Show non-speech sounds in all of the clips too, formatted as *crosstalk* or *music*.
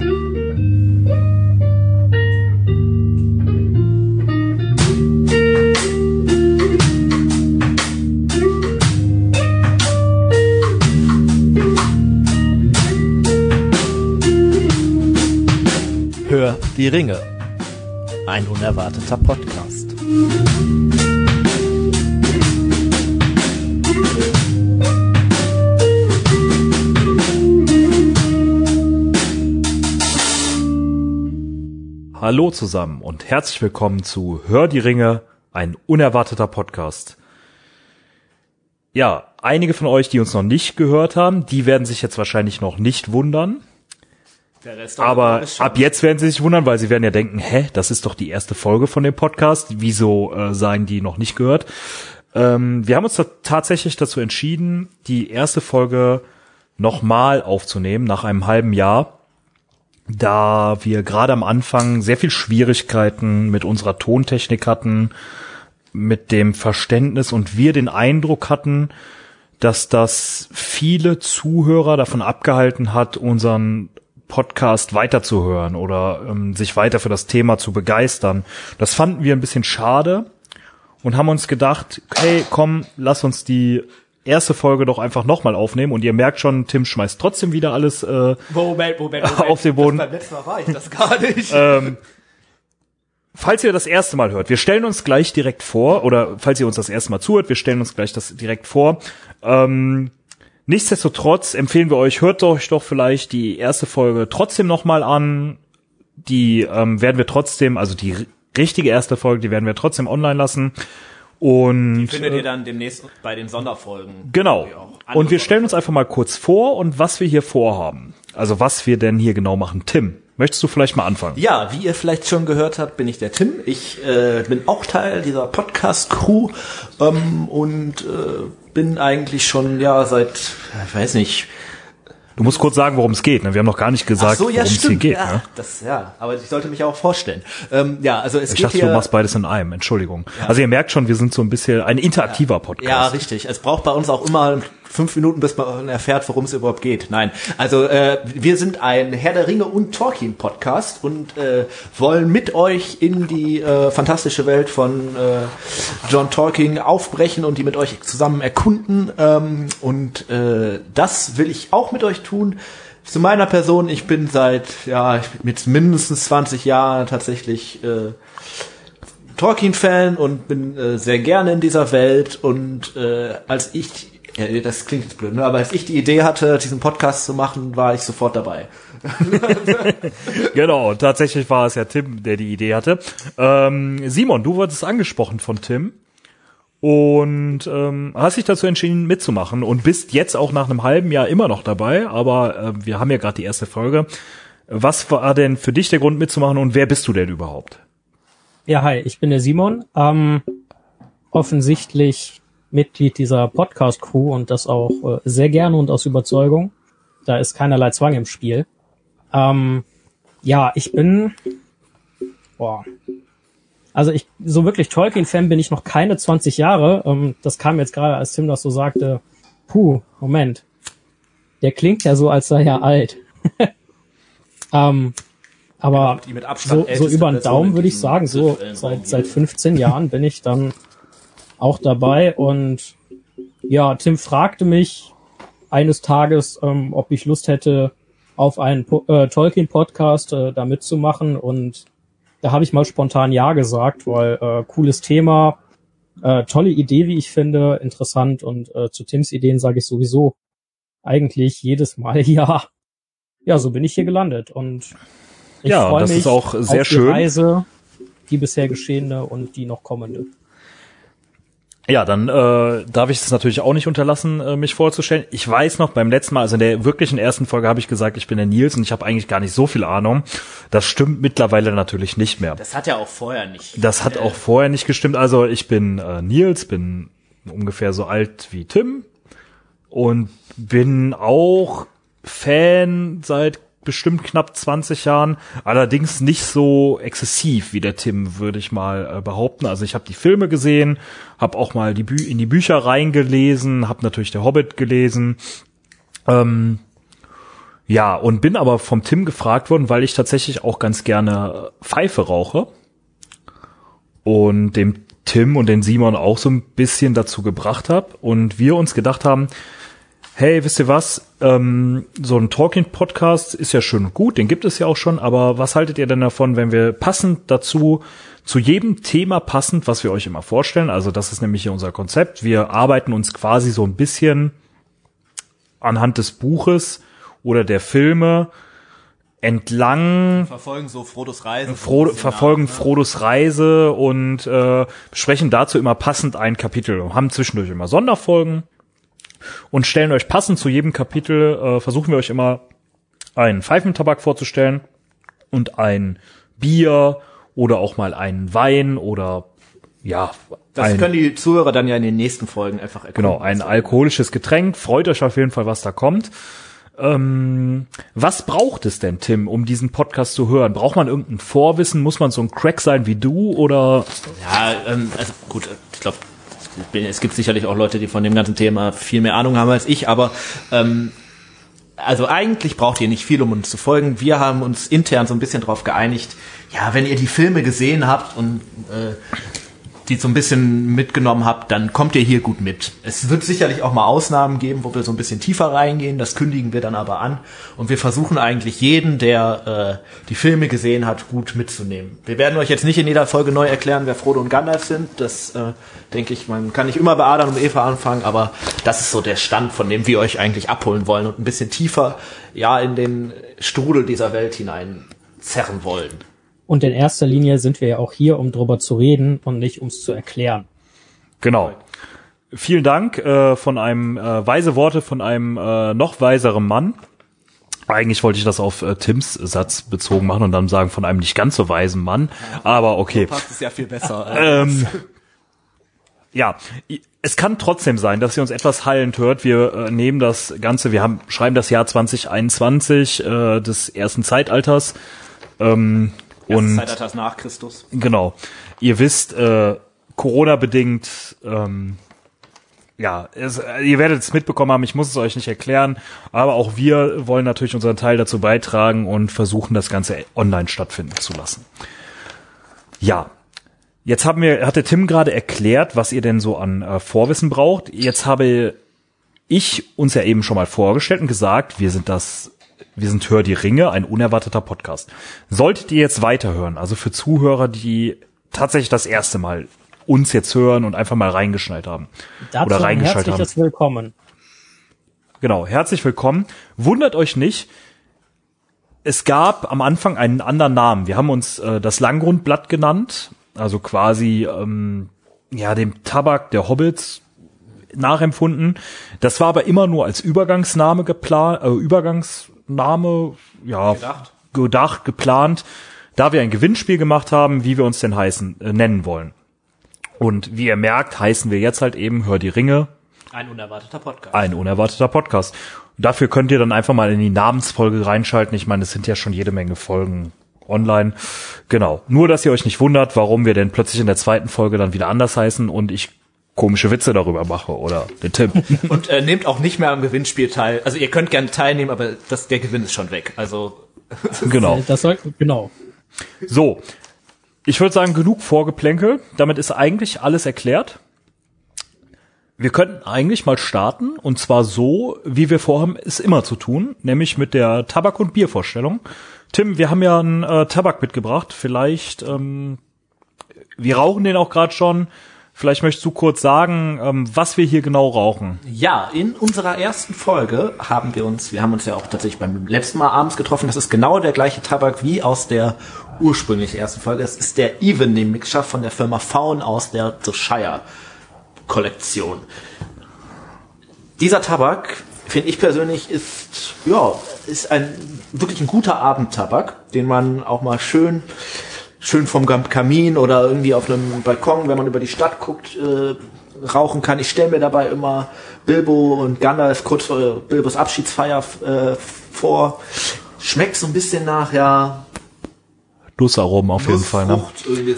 Hör die Ringe. Ein unerwarteter Podcast. Hallo zusammen und herzlich willkommen zu Hör die Ringe, ein unerwarteter Podcast. Ja, einige von euch, die uns noch nicht gehört haben, die werden sich jetzt wahrscheinlich noch nicht wundern. Aber ab jetzt werden sie sich wundern, weil sie werden ja denken, hä, das ist doch die erste Folge von dem Podcast. Wieso äh, sagen die noch nicht gehört? Ähm, wir haben uns da tatsächlich dazu entschieden, die erste Folge nochmal aufzunehmen nach einem halben Jahr, da wir gerade am Anfang sehr viel Schwierigkeiten mit unserer Tontechnik hatten, mit dem Verständnis und wir den Eindruck hatten, dass das viele Zuhörer davon abgehalten hat, unseren Podcast weiterzuhören oder ähm, sich weiter für das Thema zu begeistern. Das fanden wir ein bisschen schade und haben uns gedacht, hey, komm, lass uns die erste Folge doch einfach nochmal aufnehmen und ihr merkt schon, Tim schmeißt trotzdem wieder alles äh, Moment, Moment, Moment. auf den Boden. Das beim letzten Mal war ich das gar nicht. Ähm, falls ihr das erste Mal hört, wir stellen uns gleich direkt vor, oder falls ihr uns das erste Mal zuhört, wir stellen uns gleich das direkt vor. Ähm, nichtsdestotrotz empfehlen wir euch, hört euch doch vielleicht die erste Folge trotzdem nochmal an. Die ähm, werden wir trotzdem, also die richtige erste Folge, die werden wir trotzdem online lassen. Und Findet äh, ihr dann demnächst bei den Sonderfolgen. Genau. Und wir stellen uns einfach mal kurz vor und was wir hier vorhaben. Also was wir denn hier genau machen. Tim, möchtest du vielleicht mal anfangen? Ja, wie ihr vielleicht schon gehört habt, bin ich der Tim. Ich äh, bin auch Teil dieser Podcast-Crew ähm, und äh, bin eigentlich schon ja seit, ich weiß nicht, Du musst kurz sagen, worum es geht. Ne? Wir haben noch gar nicht gesagt, so, ja, worum es hier geht. ja, Ne? das, ja, aber ich sollte mich auch vorstellen. Ähm, ja, also es Ich geht dachte, hier. du machst beides in einem. Entschuldigung. Also ihr merkt schon, wir sind so ein bisschen ein interaktiver Ja, Podcast. richtig. Es braucht bei uns auch immer fünf Minuten, bis man erfährt, worum es überhaupt geht. Nein, also äh, wir sind ein Herr der Ringe und Tolkien Podcast und äh, wollen mit euch in die äh, fantastische Welt von äh, John Tolkien aufbrechen und die mit euch zusammen erkunden. Ähm, und äh, das will ich auch mit euch tun. Zu meiner Person, ich bin seit ja ich bin mit mindestens 20 Jahren tatsächlich äh, Tolkien-Fan und bin äh, sehr gerne in dieser Welt. Und äh, als ich, ja, das klingt jetzt blöd, ne? aber als ich die Idee hatte, diesen Podcast zu machen, war ich sofort dabei. *laughs* Genau, tatsächlich war es ja Tim, der die Idee hatte. Ähm, Simon, du wurdest angesprochen von Tim und ähm, hast dich dazu entschieden mitzumachen und bist jetzt auch nach einem halben Jahr immer noch dabei, aber äh, wir haben ja gerade die erste Folge. Was war denn für dich der Grund mitzumachen und wer bist du denn überhaupt? Ja, hi, ich bin der Simon. Ähm, offensichtlich Mitglied dieser Podcast-Crew und das auch äh, sehr gerne und aus Überzeugung. Da ist keinerlei Zwang im Spiel. Ähm, ja, ich bin, boah, also ich, so wirklich Tolkien-Fan bin ich noch keine 20 Jahre. Ähm, das kam jetzt gerade, als Tim das so sagte. Puh, Moment. Der klingt ja so, als sei er alt. *laughs* ähm, aber Abstand so, so über den Daumen würde ich sagen, so seit, seit 15 Jahren bin ich dann auch dabei und ja, Tim fragte mich eines Tages, ähm, ob ich Lust hätte, auf einen Po- äh, Tolkien-Podcast äh, da mitzumachen und da habe ich mal spontan Ja gesagt, weil äh, cooles Thema, äh, tolle Idee, wie ich finde, interessant und äh, zu Tims Ideen sage ich sowieso eigentlich jedes Mal *laughs* Ja. Ja, so bin ich hier gelandet und ich Ja, freue das mich ist auch sehr auf schön. die Reise, die bisher geschehene und die noch kommende. Ja, dann äh, darf ich es natürlich auch nicht unterlassen, äh, mich vorzustellen. Ich weiß noch, beim letzten Mal, also in der wirklichen ersten Folge habe ich gesagt, ich bin der Nils und ich habe eigentlich gar nicht so viel Ahnung. Das stimmt mittlerweile natürlich nicht mehr. Das hat ja auch vorher nicht. Das hat auch vorher nicht gestimmt. Also ich bin äh, Nils, bin ungefähr so alt wie Tim und bin auch Fan seit bestimmt knapp 20 Jahren, allerdings nicht so exzessiv wie der Tim, würde ich mal äh, behaupten. Also ich habe die Filme gesehen, habe auch mal die Bü in die Bücher reingelesen, habe natürlich der Hobbit gelesen. Ähm, Ja, und bin aber vom Tim gefragt worden, weil ich tatsächlich auch ganz gerne Pfeife rauche. Und dem Tim und den Simon auch so ein bisschen dazu gebracht habe. Und wir uns gedacht haben, hey, wisst ihr was, ähm, so ein Talking-Podcast ist ja schön und gut, den gibt es ja auch schon, aber was haltet ihr denn davon, wenn wir passend dazu, zu jedem Thema passend, was wir euch immer vorstellen, also das ist nämlich hier unser Konzept, wir arbeiten uns quasi so ein bisschen anhand des Buches oder der Filme entlang verfolgen so Frodos Reise. Frodo, verfolgen nach, ne? Frodos Reise und äh, besprechen dazu immer passend ein Kapitel. Haben zwischendurch immer Sonderfolgen und stellen euch passend zu jedem Kapitel äh, versuchen wir euch immer einen Pfeifentabak vorzustellen und ein Bier oder auch mal einen Wein oder ja. Das ein, können die Zuhörer dann ja in den nächsten Folgen einfach erkennen. Genau, ein alkoholisches Getränk. Freut euch auf jeden Fall, was da kommt. Ähm, was braucht es denn, Tim, um diesen Podcast zu hören? Braucht man irgendein Vorwissen? Muss man so ein Crack sein wie du oder? Ja, ähm, also gut, ich glaube, es gibt sicherlich auch Leute, die von dem ganzen Thema viel mehr Ahnung haben als ich, aber ähm, also eigentlich braucht ihr nicht viel, um uns zu folgen. Wir haben uns intern so ein bisschen darauf geeinigt, ja, wenn ihr die Filme gesehen habt und äh, die so ein bisschen mitgenommen habt, dann kommt ihr hier gut mit. Es wird sicherlich auch mal Ausnahmen geben, wo wir so ein bisschen tiefer reingehen. Das kündigen wir dann aber an. Und wir versuchen eigentlich jeden, der äh, die Filme gesehen hat, gut mitzunehmen. Wir werden euch jetzt nicht in jeder Folge neu erklären, wer Frodo und Gandalf sind. Das äh, denke ich, man kann nicht immer bei Adam und Eva anfangen, aber das ist so der Stand, von dem wir euch eigentlich abholen wollen und ein bisschen tiefer ja in den Strudel dieser Welt hinein zerren wollen. Und in erster Linie sind wir ja auch hier, um drüber zu reden und nicht ums zu erklären. Genau. Vielen Dank äh, von einem äh, weise Worte von einem äh, noch weiseren Mann. Eigentlich wollte ich das auf äh, Tims Satz bezogen machen und dann sagen von einem nicht ganz so weisen Mann. Aber okay. So passt es ja viel besser. *laughs* ähm, ja, es kann trotzdem sein, dass ihr uns etwas heilend hört. Wir äh, nehmen das Ganze, wir haben schreiben das Jahr 2021 äh, des ersten Zeitalters. Ähm, und Zeitalters nach Christus. Genau. Ihr wisst, äh, Corona bedingt, ähm, ja, es, ihr werdet es mitbekommen haben, ich muss es euch nicht erklären, aber auch wir wollen natürlich unseren Teil dazu beitragen und versuchen, das Ganze online stattfinden zu lassen. Ja, jetzt haben wir, hatte Tim gerade erklärt, was ihr denn so an äh, Vorwissen braucht. Jetzt habe ich uns ja eben schon mal vorgestellt und gesagt, wir sind das wir sind Hör die Ringe, ein unerwarteter Podcast. Solltet ihr jetzt weiterhören, also für Zuhörer, die tatsächlich das erste Mal uns jetzt hören und einfach mal reingeschnallt haben. Dazu oder reingeschaltet haben. Herzliches Willkommen. Genau, herzlich willkommen. Wundert euch nicht, es gab am Anfang einen anderen Namen. Wir haben uns äh, das Langgrundblatt genannt, also quasi ähm, ja dem Tabak der Hobbits nachempfunden. Das war aber immer nur als Übergangsname geplant, äh, Übergangs Name, ja, gedacht. gedacht, geplant, da wir ein Gewinnspiel gemacht haben, wie wir uns denn heißen, äh, nennen wollen. Und wie ihr merkt, heißen wir jetzt halt eben Hör die Ringe. Ein unerwarteter Podcast. Ein unerwarteter Podcast. Und dafür könnt ihr dann einfach mal in die Namensfolge reinschalten. Ich meine, es sind ja schon jede Menge Folgen online. Genau. Nur, dass ihr euch nicht wundert, warum wir denn plötzlich in der zweiten Folge dann wieder anders heißen und ich komische Witze darüber mache oder den Tipp. *laughs* Und äh, nehmt auch nicht mehr am Gewinnspiel teil. Also ihr könnt gerne teilnehmen, aber das, der Gewinn ist schon weg. Also *laughs* genau. Das soll, genau. So, ich würde sagen, genug Vorgeplänkel. Damit ist eigentlich alles erklärt. Wir könnten eigentlich mal starten und zwar so, wie wir vorhaben, es immer zu tun, nämlich mit der Tabak- und Biervorstellung. Tim, wir haben ja einen äh, Tabak mitgebracht. Vielleicht, ähm, wir rauchen den auch gerade schon. Vielleicht möchtest du kurz sagen, ähm, was wir hier genau rauchen. Ja, in unserer ersten Folge haben wir uns, wir haben uns ja auch tatsächlich beim letzten Mal abends getroffen. Das ist genau der gleiche Tabak wie aus der ursprünglich ersten Folge. Es ist der Evening Mixture von der Firma Faun aus der The Shire Kollektion. Dieser Tabak, finde ich persönlich, ist, ja, ist ein, wirklich ein guter Abendtabak, den man auch mal schön schön vom Kamin oder irgendwie auf einem Balkon, wenn man über die Stadt guckt, äh, rauchen kann. Ich stelle mir dabei immer Bilbo und Gandalf kurz vor Bilbos Abschiedsfeier äh, vor. Schmeckt so ein bisschen nach, ja. Nussaromen auf jeden Fall. Ne?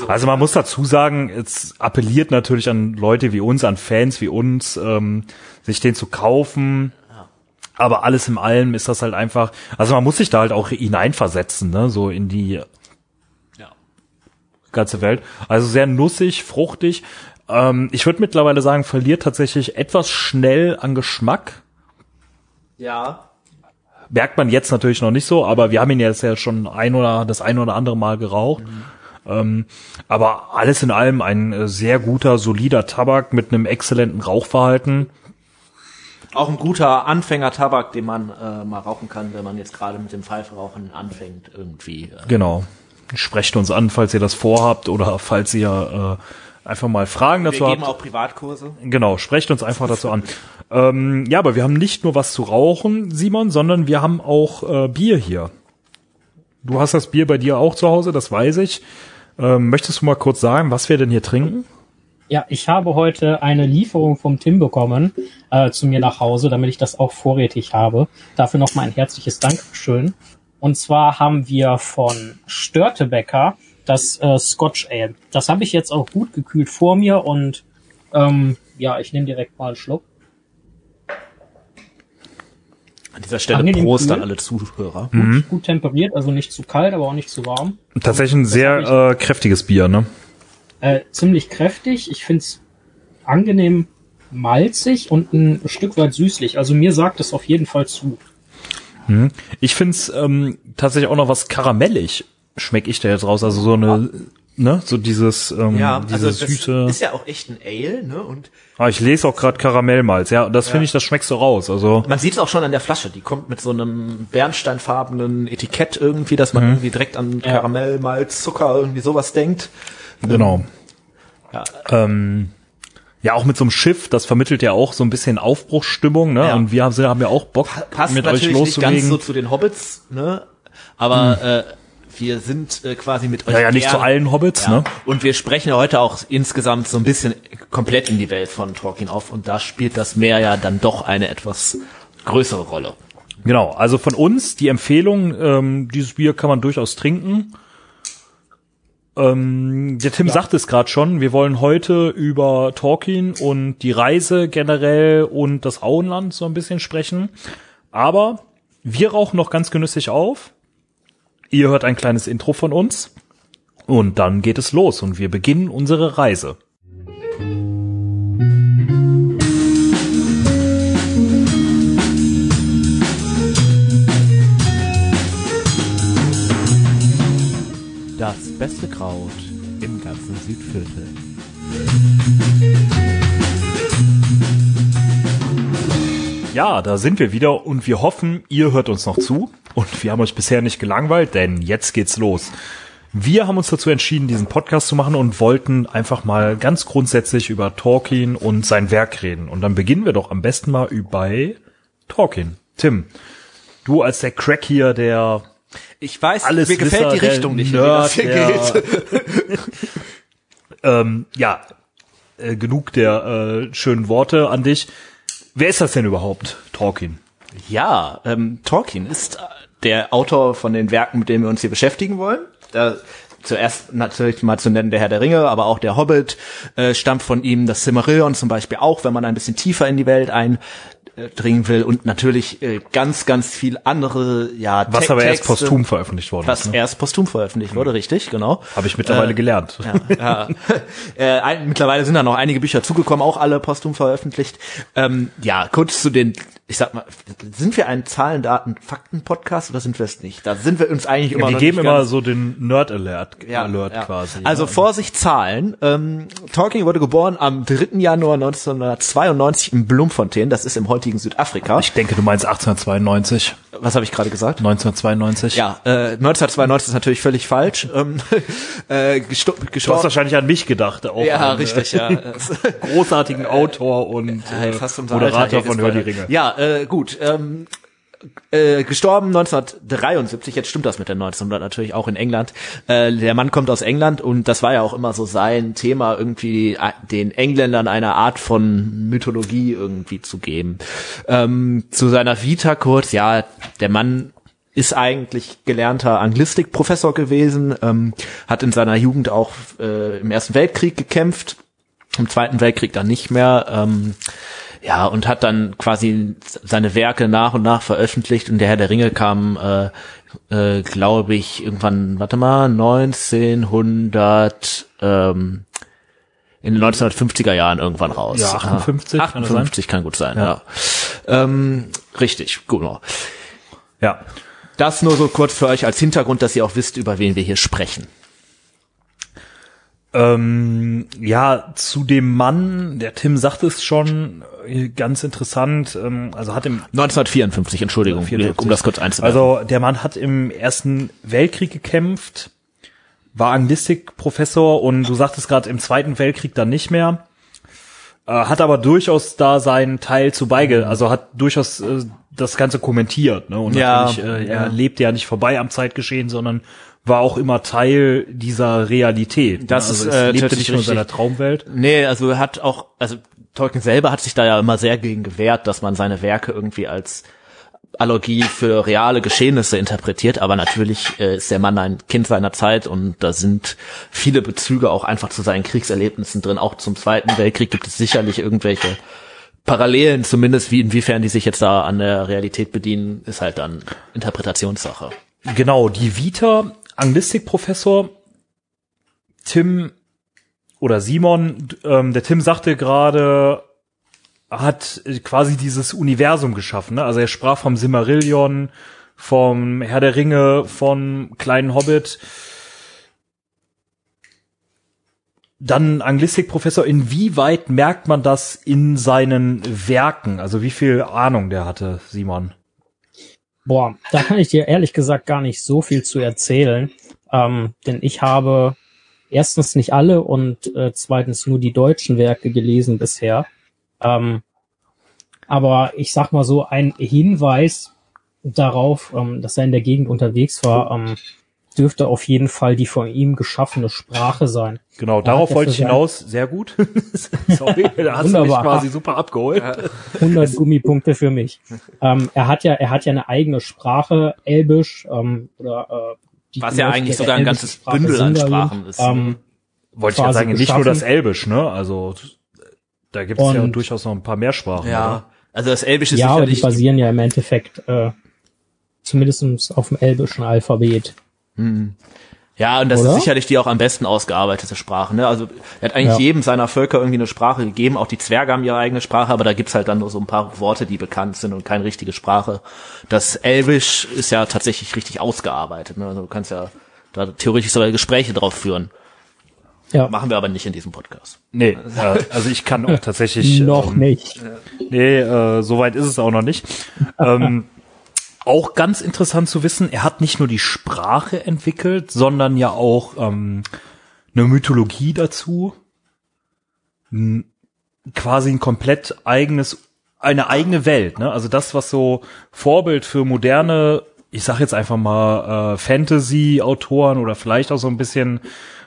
Also man muss dazu sagen, es appelliert natürlich an Leute wie uns, an Fans wie uns, ähm, sich den zu kaufen. Aber alles in allem ist das halt einfach, also man muss sich da halt auch hineinversetzen, ne, so in die. Ganze Welt. Also sehr nussig, fruchtig. Ähm, ich würde mittlerweile sagen, verliert tatsächlich etwas schnell an Geschmack. Ja. Merkt man jetzt natürlich noch nicht so, aber wir haben ihn jetzt ja schon ein oder das ein oder andere Mal geraucht. Ähm, aber alles in allem ein äh, sehr guter, solider Tabak mit einem exzellenten Rauchverhalten. Auch ein guter Anfänger-Tabak, den man äh, mal rauchen kann, wenn man jetzt gerade mit dem Pfeifrauchen anfängt irgendwie. Äh. Genau. Sprecht uns an, falls ihr das vorhabt oder falls ihr äh, einfach mal Fragen Wir dazu geben habt. auch Privatkurse. Genau, sprecht uns einfach dazu an. Ähm, ja, aber wir haben nicht nur was zu rauchen, Simon, sondern wir haben auch äh, Bier hier. Du hast das Bier bei dir auch zu Hause, das weiß ich. Ähm, möchtest du mal kurz sagen, was wir denn hier trinken? Ja, ich habe heute eine Lieferung vom Tim bekommen äh, zu mir nach Hause, damit ich das auch vorrätig habe. Dafür nochmal ein herzliches Dankeschön. Und zwar haben wir von Störtebecker das äh, Scotch Ale. Das habe ich jetzt auch gut gekühlt vor mir und ähm, ja, ich nehme direkt mal einen Schluck. An dieser Stelle Angenehm Prost an alle Zuhörer. Mhm. Gut temperiert, also nicht zu kalt, aber auch nicht zu warm. Tatsächlich ein sehr äh, kräftiges Bier, ne? Äh, ziemlich kräftig. Ich find's angenehm malzig und ein Stück weit süßlich. Also mir sagt es auf jeden Fall zu. Ich find's ähm, tatsächlich auch noch was karamellig, schmeck ich da jetzt raus. Also so eine, ne, so dieses, ähm, Ja, diese also das süße. ist ja auch echt ein Ale, ne? Und ah, ich lese auch gerade Karamellmalz, ja, das finde ich, das schmeckst du raus. Also man sieht es auch schon an der Flasche. Die kommt mit so einem bernsteinfarbenen Etikett irgendwie, dass man irgendwie direkt an Ja. Karamell, Malz, Zucker, irgendwie sowas denkt. genau. Ja. Ähm, ja, auch mit so einem Schiff, das vermittelt ja auch so ein bisschen Aufbruchsstimmung, ne? Ja. Und wir haben, haben ja auch Bock, Passt mit euch natürlich nicht ganz loszulegen. so zu den Hobbits, ne? Aber äh, wir sind äh, quasi mit euch. ja, ja, nicht gern- zu allen Hobbits, Ja. ne? Und wir sprechen ja heute auch insgesamt so ein bisschen komplett in die Welt von Tolkien auf und da spielt das Meer ja dann doch eine etwas größere Rolle. Genau, also von uns die Empfehlung, ähm, dieses Bier kann man durchaus trinken. Ähm, der Tim sagt es gerade schon, wir wollen heute über Tolkien und die Reise generell und das Auenland so ein bisschen sprechen. Aber wir rauchen noch ganz genüsslich auf. Ihr hört ein kleines Intro von uns. Und dann geht es los und wir beginnen unsere Reise. Beste Kraut im ganzen Südviertel. Ja, da sind wir wieder und wir hoffen, ihr hört uns noch zu und wir haben euch bisher nicht gelangweilt, denn jetzt geht's los. Wir haben uns dazu entschieden, diesen Podcast zu machen und wollten einfach mal ganz grundsätzlich über Tolkien und sein Werk reden. Und dann beginnen wir doch am besten mal bei Tolkien. Tim, du als der Crack hier, der Ich weiß, Alles mir gefällt die Richtung nicht, in die das hier Nerd, geht. *laughs* ähm, ja, äh, genug der äh, schönen Worte an dich. Wer ist das denn überhaupt, Tolkien? Ja, ähm, Tolkien ist äh, der Autor von den Werken, mit denen wir uns hier beschäftigen wollen. Da, zuerst natürlich mal zu nennen der Herr der Ringe, aber auch der Hobbit äh, stammt von ihm, das Silmarillion zum Beispiel auch, wenn man ein bisschen tiefer in die Welt eindringen will und natürlich äh, ganz, ganz viel andere, ja, Was Te- aber erst posthum veröffentlicht worden was ist. Ne? erst posthum veröffentlicht wurde, richtig, genau. Habe ich mittlerweile Äh, gelernt. ja, ja. *laughs* äh, ein, mittlerweile sind da noch einige Bücher zugekommen, auch alle posthum veröffentlicht. Ähm, ja, kurz zu den, ich sag mal, sind wir ein Zahlen, Daten, Fakten-Podcast oder sind wir es nicht? Da sind wir uns eigentlich immer wir geben immer so den Nerd-Alert ja, Alert ja. quasi. Also ja. Vorsicht, Zahlen. Ähm, Tolkien wurde geboren am 3. Januar 1992 in Bloemfontein, das ist im heutigen Südafrika. ich denke, du meinst 1892, Was habe ich gerade gesagt? 1992. Ja, äh, 1992 ist natürlich völlig falsch. Ähm, *laughs* äh, gesto- Du hast gestorben. wahrscheinlich an mich gedacht, auch Ja, einen, richtig, ja. Äh, *laughs* großartigen Autor und äh, fast unser Alter Moderator von Hör die. Ringe. Ja, äh, gut. Ähm, äh, gestorben 1973, jetzt stimmt das mit der 1900 natürlich auch in England. Äh, der Mann kommt aus England und das war ja auch immer so sein Thema, irgendwie äh, den Engländern eine Art von Mythologie irgendwie zu geben. Ähm, zu seiner Vita kurz, ja, der Mann ist eigentlich gelernter Anglistikprofessor gewesen, ähm, hat in seiner Jugend auch äh, im Ersten Weltkrieg gekämpft, im Zweiten Weltkrieg dann nicht mehr. Ähm, Ja, und hat dann quasi seine Werke nach und nach veröffentlicht und der Herr der Ringe kam, äh, äh, glaube ich, irgendwann, warte mal, 1900, ähm, in den 1950er Jahren irgendwann raus. Ja, 58 Ah, 58 kann, gut sein, ja. Ähm, richtig, genau. Ja. Das nur so kurz für euch als Hintergrund, dass ihr auch wisst, über wen wir hier sprechen. Ähm, ja, zu dem Mann, der Tim sagt es schon, äh, ganz interessant, ähm, also hat im 1954, Entschuldigung, 54. um das kurz einzuwerfen. Also der Mann hat im Ersten Weltkrieg gekämpft, war Anglistikprofessor und du sagtest gerade im Zweiten Weltkrieg dann nicht mehr. Äh, hat aber durchaus da seinen Teil zu beige, also hat durchaus äh, das Ganze kommentiert. Ne? Und Ja, natürlich, äh, er ja. lebte ja nicht vorbei am Zeitgeschehen, sondern war auch immer Teil dieser Realität. Das ne? also ist, äh, lebte nicht nur in seiner. Traumwelt. Nee, also er hat auch, also Tolkien selber hat sich da ja immer sehr gegen gewehrt, dass man seine Werke irgendwie als Allergie für reale Geschehnisse interpretiert, aber natürlich äh, ist der Mann ein Kind seiner Zeit und da sind viele Bezüge auch einfach zu seinen Kriegserlebnissen drin. Auch zum Zweiten Weltkrieg gibt es sicherlich irgendwelche Parallelen, zumindest wie inwiefern die sich jetzt da an der Realität bedienen, ist halt dann Interpretationssache. Genau, die Vita, Anglistikprofessor, Tim oder Simon, ähm, der Tim sagte gerade, hat quasi dieses Universum geschaffen. Ne? Also er sprach vom Silmarillion, vom Herr der Ringe, vom kleinen Hobbit. Dann Anglistikprofessor, inwieweit merkt man das in seinen Werken? Also wie viel Ahnung der hatte, Simon? Boah, da kann ich dir ehrlich gesagt gar nicht so viel zu erzählen, ähm, denn ich habe erstens nicht alle und äh, zweitens nur die deutschen Werke gelesen bisher. Ähm, aber ich sag mal so, ein Hinweis darauf, ähm, dass er in der Gegend unterwegs war, ähm, dürfte auf jeden Fall die von ihm geschaffene Sprache sein. Genau, Da darauf er wollte ich hinaus. Sehr gut. *laughs* Sorry, da hast du mich Wunderbar. quasi super abgeholt. *laughs* 100 Gummipunkte für mich. Ähm, er hat ja, er hat ja eine eigene Sprache, Elbisch ähm, oder äh, die Was ja eigentlich sogar ein ganzes Sprache Bündel an. Sprachen ist. Ähm, Wollte ich ja sagen, nicht nur das Elbisch, ne? Also da gibt es ja durchaus noch ein paar mehr Sprachen. Ja, also das Elbische ist ja, aber die sicherlich basieren ja im Endeffekt äh, zumindest auf dem elbischen Alphabet. Ja, und das Oder? ist sicherlich die auch am besten ausgearbeitete Sprache. Ne? Also er hat eigentlich Ja. jedem seiner Völker irgendwie eine Sprache gegeben. Auch die Zwerge haben ihre eigene Sprache, aber da gibt's halt dann nur so ein paar Worte, die bekannt sind und keine richtige Sprache. Das Elbisch ist ja tatsächlich richtig ausgearbeitet. Ne? Also du kannst ja da theoretisch sogar Gespräche drauf führen. Ja, Machen wir aber nicht in diesem Podcast. Nee, äh, also ich kann auch tatsächlich. *laughs* noch ähm, nicht. Nee, äh, soweit ist es auch noch nicht. ähm, auch ganz interessant zu wissen, er hat nicht nur die Sprache entwickelt, sondern ja auch ähm, eine Mythologie dazu. N quasi ein komplett eigenes, eine eigene Welt. Ne? Also das, was so Vorbild für moderne, ich sag jetzt einfach mal äh, Fantasy-Autoren oder vielleicht auch so ein bisschen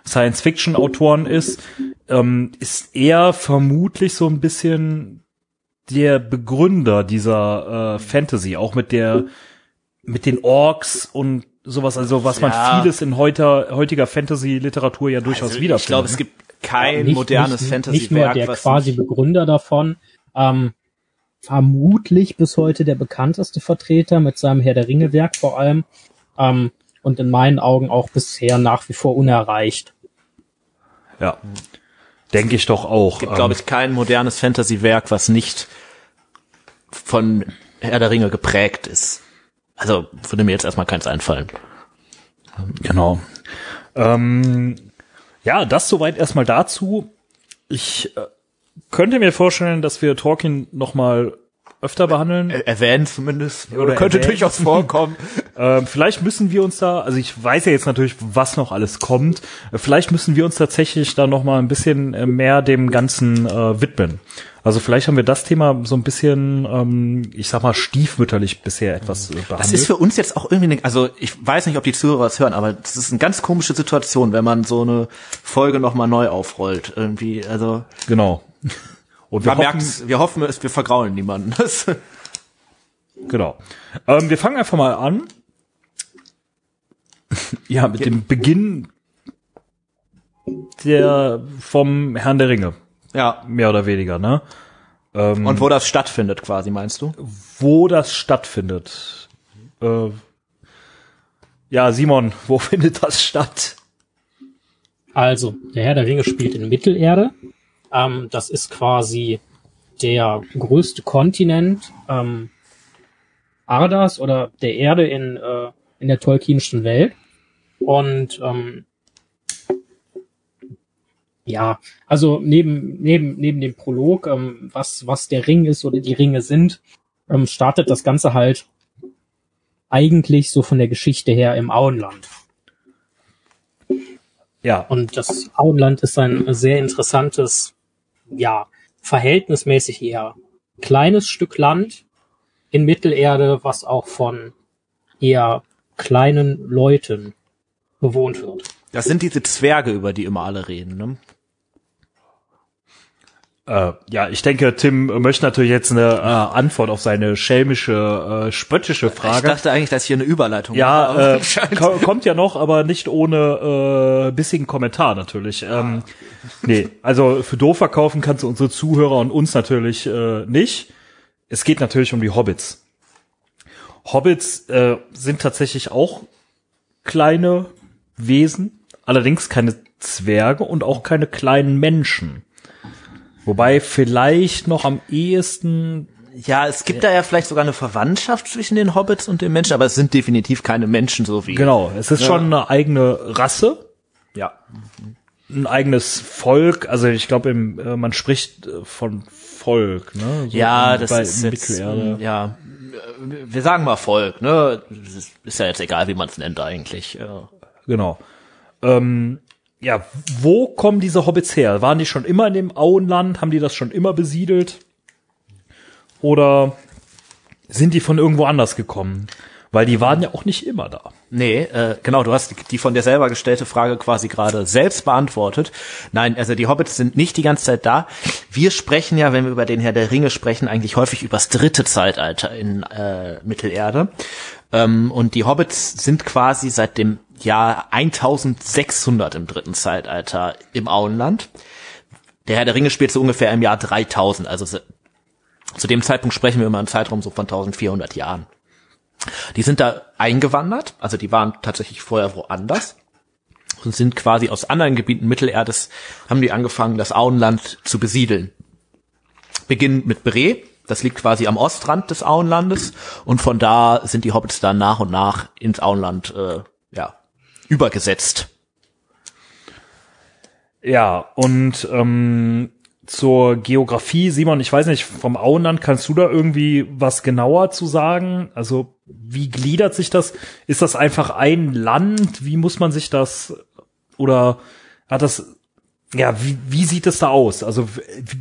Science-Fiction-Autoren ist, ähm, ist er vermutlich so ein bisschen der Begründer dieser äh, Fantasy, auch mit der mit den Orks und sowas, also was man Ja. vieles in heuter, heutiger Fantasy-Literatur ja durchaus Also wiederfindet. ich glaube, es gibt kein nicht, modernes nicht, Fantasy-Werk, Nicht nur der was quasi nicht- Begründer davon, ähm, vermutlich bis heute der bekannteste Vertreter mit seinem Herr der Ringe Werk vor allem ähm, und in meinen Augen auch bisher nach wie vor unerreicht. ja, denke ich doch auch. gibt, Ähm, glaube ich, kein modernes Fantasy-Werk, was nicht von Herr der Ringe geprägt ist. Also würde mir jetzt erstmal keins einfallen. Genau. Ähm, ja, das soweit erstmal dazu. Ich äh, könnte mir vorstellen, dass wir Tolkien noch mal öfter behandeln. Er erwähnen zumindest. Oder, Oder könnte erwähnen. durchaus vorkommen. *laughs* Ähm, vielleicht müssen wir uns da, also ich weiß ja jetzt natürlich, was noch alles kommt. Äh, Vielleicht müssen wir uns tatsächlich da noch mal ein bisschen äh, mehr dem Ganzen äh, widmen. Also vielleicht haben wir das Thema so ein bisschen, ähm, ich sag mal, stiefmütterlich bisher etwas äh, behandelt. Das ist für uns jetzt auch irgendwie, also ich weiß nicht, ob die Zuhörer es hören, aber das ist eine ganz komische Situation, wenn man so eine Folge nochmal neu aufrollt. Irgendwie, also genau. Und wir hoffen, merkt, wir hoffen, es, wir vergraulen niemanden. *laughs* Genau. Ähm, wir fangen einfach mal an. *laughs* ja, mit dem Beginn der vom Herrn der Ringe, ja, mehr oder weniger, ne? Ähm, und wo das stattfindet, quasi, meinst du? Wo das stattfindet. Äh, ja, Simon, *laughs* wo findet das statt? Also, der Herr der Ringe spielt in Mittelerde. Ähm, das ist quasi der größte Kontinent ähm, Ardas oder der Erde in, äh, in der Tolkienischen Welt. Und ähm, ja, also neben, neben, neben dem Prolog, ähm, was, was der Ring ist oder die Ringe sind, ähm, startet das Ganze halt eigentlich so von der Geschichte her im Auenland. Ja. Und das Auenland ist ein sehr interessantes, ja, verhältnismäßig eher kleines Stück Land in Mittelerde, was auch von eher kleinen Leuten bewohnt wird. Das sind diese Zwerge, über die immer alle reden, ne? Äh, ja, ich denke, Tim möchte natürlich jetzt eine äh, Antwort auf seine schelmische, äh, spöttische Frage. Ich dachte eigentlich, dass hier eine Überleitung Ja, äh, *laughs* kommt ja noch, aber nicht ohne äh, bissigen Kommentar natürlich. Ähm, nee, also für doof verkaufen kannst du unsere Zuhörer und uns natürlich äh, nicht. Es geht natürlich um die Hobbits. Hobbits äh, sind tatsächlich auch kleine Wesen, allerdings keine Zwerge und auch keine kleinen Menschen. Wobei vielleicht noch am ehesten ja, es gibt da ja vielleicht sogar eine Verwandtschaft zwischen den Hobbits und den Menschen, aber es sind definitiv keine Menschen so wie. Genau, es ist ja. schon eine eigene Rasse. Ja. Ein eigenes Volk, also ich glaube, äh, man spricht äh, von Volk, ne? So ja, das ist jetzt, ja, wir sagen mal Volk, ne? Ist ja jetzt egal, wie man es nennt eigentlich. Ja. Genau. Ähm, ja, wo kommen diese Hobbits her? Waren die schon immer in dem Auenland? Haben die das schon immer besiedelt? Oder sind die von irgendwo anders gekommen? Weil die waren ja auch nicht immer da. Nee, äh, genau, du hast die von dir selber gestellte Frage quasi gerade selbst beantwortet. Nein, also die Hobbits sind nicht die ganze Zeit da. Wir sprechen ja, wenn wir über den Herr der Ringe sprechen, eigentlich häufig übers dritte Zeitalter in äh, Mittelerde. Ähm, und die Hobbits sind quasi seit dem Jahr 1600 im dritten Zeitalter im Auenland. Der Herr der Ringe spielt so ungefähr im Jahr 3000, also zu dem Zeitpunkt sprechen wir immer einen Zeitraum so von 1400 Jahren. Die sind da eingewandert, also die waren tatsächlich vorher woanders und sind quasi aus anderen Gebieten Mittelerdes, haben die angefangen, das Auenland zu besiedeln. Beginnend mit Bre, das liegt quasi am Ostrand des Auenlandes und von da sind die Hobbits dann nach und nach ins Auenland äh, übergesetzt. Ja, und ähm, zur Geografie, Simon, ich weiß nicht, vom Auenland kannst du da irgendwie was genauer zu sagen? Also wie gliedert sich das? Ist das einfach ein Land? Wie muss man sich das oder hat das ja, wie, wie sieht es da aus? Also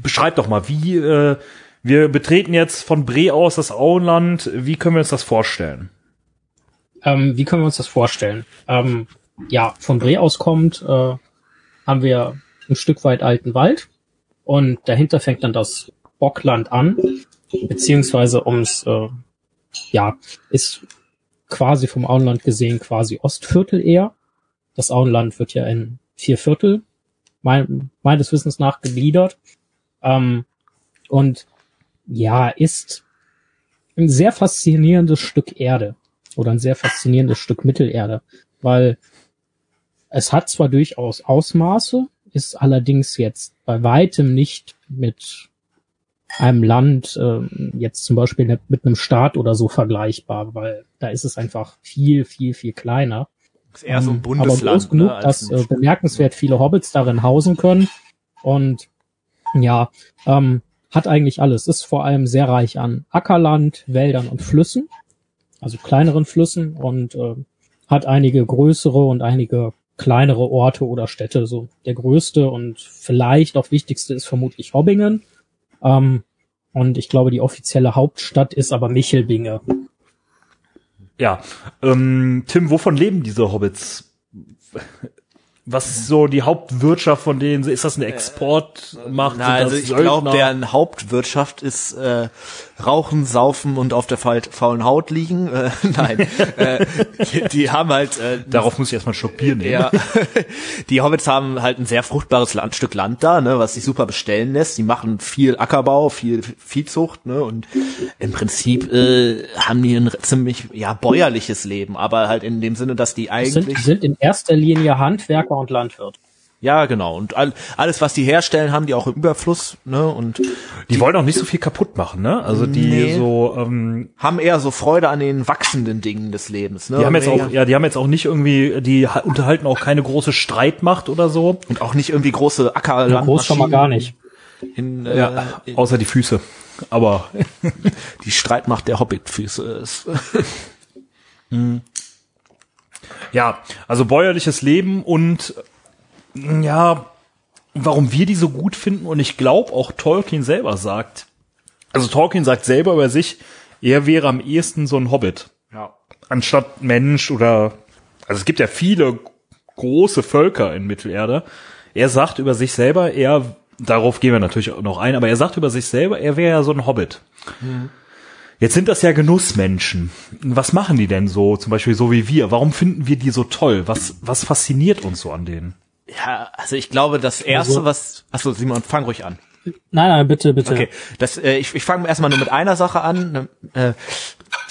beschreib doch mal, wie äh, wir betreten jetzt von Bre aus das Auenland, wie können wir uns das vorstellen? Ähm, wie können wir uns das vorstellen? Ähm, ja, von Bre aus kommt, äh, haben wir ein Stück weit alten Wald und dahinter fängt dann das Bockland an, beziehungsweise ums, äh, ja, ist quasi vom Auenland gesehen quasi Ostviertel eher. Das Auenland wird ja in vier Viertel mein, meines Wissens nach gegliedert. Ähm, und ja, ist ein sehr faszinierendes Stück Erde oder ein sehr faszinierendes Stück Mittelerde, weil es hat zwar durchaus Ausmaße, ist allerdings jetzt bei weitem nicht mit einem Land, äh, jetzt zum Beispiel mit einem Staat oder so vergleichbar, weil da ist es einfach viel, viel, viel kleiner. Ist eher so ein Bundesland. Aber groß genug, ne, dass äh, bemerkenswert viele Hobbits darin hausen können. Und ja, ähm, hat eigentlich alles. Ist vor allem sehr reich an Ackerland, Wäldern und Flüssen, also kleineren Flüssen und äh, hat einige größere und einige kleinere Orte oder Städte. So der größte und vielleicht auch wichtigste ist vermutlich Hobbingen. Ähm, und ich glaube, die offizielle Hauptstadt ist aber Michelbinge. Ja, ähm, Tim, wovon leben diese Hobbits? Was ist so die Hauptwirtschaft von denen? Ist das eine Exportmacht? Na, also ich glaube, deren Hauptwirtschaft ist äh, rauchen, saufen und auf der faulen Haut liegen. Äh, *laughs* nein, äh, die, die, haben halt. Äh, Darauf muss ich erstmal nehmen. Ja, *laughs* die Hobbits haben halt ein sehr fruchtbares Land, Stück Land da, ne, was sich super bestellen lässt. Die machen viel Ackerbau, viel Viehzucht, ne, und im Prinzip äh, haben die ein ziemlich ja bäuerliches Leben, aber halt in dem Sinne, dass die eigentlich sind, sind in erster Linie Handwerker und Landwirt. Ja, genau. Und all, alles, was die herstellen, haben die auch im Überfluss, ne? Und die, die wollen auch nicht so viel kaputt machen, ne? Also die nee, so ähm, haben eher so Freude an den wachsenden Dingen des Lebens, ne? Die haben jetzt auch, ja, die haben jetzt auch nicht irgendwie, die unterhalten auch keine große Streitmacht oder so und auch nicht irgendwie große Ackerlandmaschinen. Ja, groß schon mal gar nicht. In, äh, ja, außer die Füße. Aber *laughs* die Streitmacht der Hobbitfüße ist. *laughs* hm. Ja, also bäuerliches Leben und ja, warum wir die so gut finden und ich glaube auch Tolkien selber sagt. Also Tolkien sagt selber über sich, er wäre am ehesten so ein Hobbit. Ja. Anstatt Mensch oder, also es gibt ja viele große Völker in Mittelerde. Er sagt über sich selber, er, darauf gehen wir natürlich auch noch ein, aber er sagt über sich selber, er wäre ja so ein Hobbit. Mhm. Jetzt sind das ja Genussmenschen. Was machen die denn so, zum Beispiel so wie wir? Warum finden wir die so toll? Was, was fasziniert uns so an denen? Ja, also ich glaube, das erste, also, was, achso, Simon, fang ruhig an. Nein, nein, bitte, bitte. Okay, das, äh, ich, ich fange erstmal nur mit einer Sache an. Äh,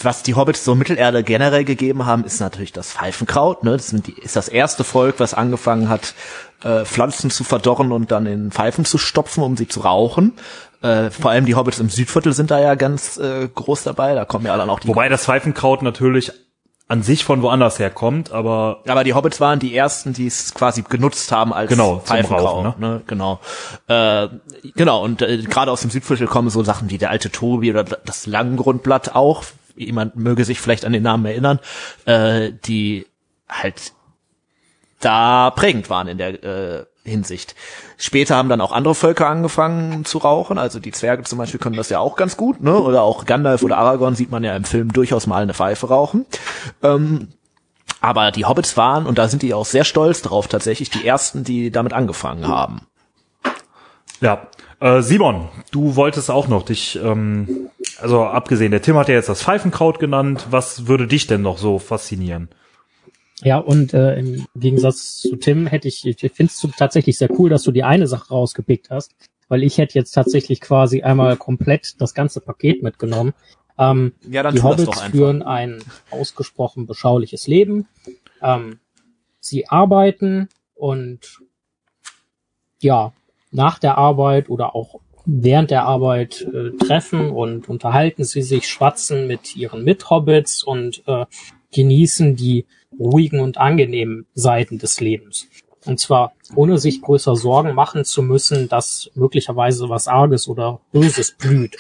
was die Hobbits so Mittelerde generell gegeben haben, ist natürlich das Pfeifenkraut. Ne? Das sind die, ist das erste Volk, was angefangen hat, äh, Pflanzen zu verdorren und dann in Pfeifen zu stopfen, um sie zu rauchen. Äh, vor allem die Hobbits im Südviertel sind da ja ganz äh, groß dabei. Da kommen ja dann auch die. Wobei das Pfeifenkraut natürlich an sich von woanders herkommt, aber aber die Hobbits waren die ersten, die es quasi genutzt haben als genau, Pfeifengrau, ne? ne? Genau, äh, genau und äh, gerade aus dem Südviertel kommen so Sachen wie der alte Tobi oder das Langgrundblatt auch. Jemand möge sich vielleicht an den Namen erinnern, äh, die halt da prägend waren in der äh, Hinsicht. Später haben dann auch andere Völker angefangen zu rauchen, also die Zwerge zum Beispiel können das ja auch ganz gut, ne? Oder auch Gandalf oder Aragorn sieht man ja im Film durchaus mal eine Pfeife rauchen. Ähm, aber die Hobbits waren, und da sind die auch sehr stolz drauf, tatsächlich die ersten, die damit angefangen haben. Ja, äh, Simon, du wolltest auch noch dich, ähm, also abgesehen, der Tim hat ja jetzt das Pfeifenkraut genannt. Was würde dich denn noch so faszinieren? Ja, und äh, im Gegensatz zu Tim hätte ich, ich finde es tatsächlich sehr cool, dass du die eine Sache rausgepickt hast, weil ich hätte jetzt tatsächlich quasi einmal komplett das ganze Paket mitgenommen. Ähm, ja, dann die Hobbits führen ein ausgesprochen beschauliches Leben. Ähm, sie arbeiten und ja, nach der Arbeit oder auch während der Arbeit äh, treffen und unterhalten sie sich, schwatzen mit ihren Mithobbits und äh, genießen die ruhigen und angenehmen Seiten des Lebens. Und zwar ohne sich größer Sorgen machen zu müssen, dass möglicherweise was Arges oder Böses blüht.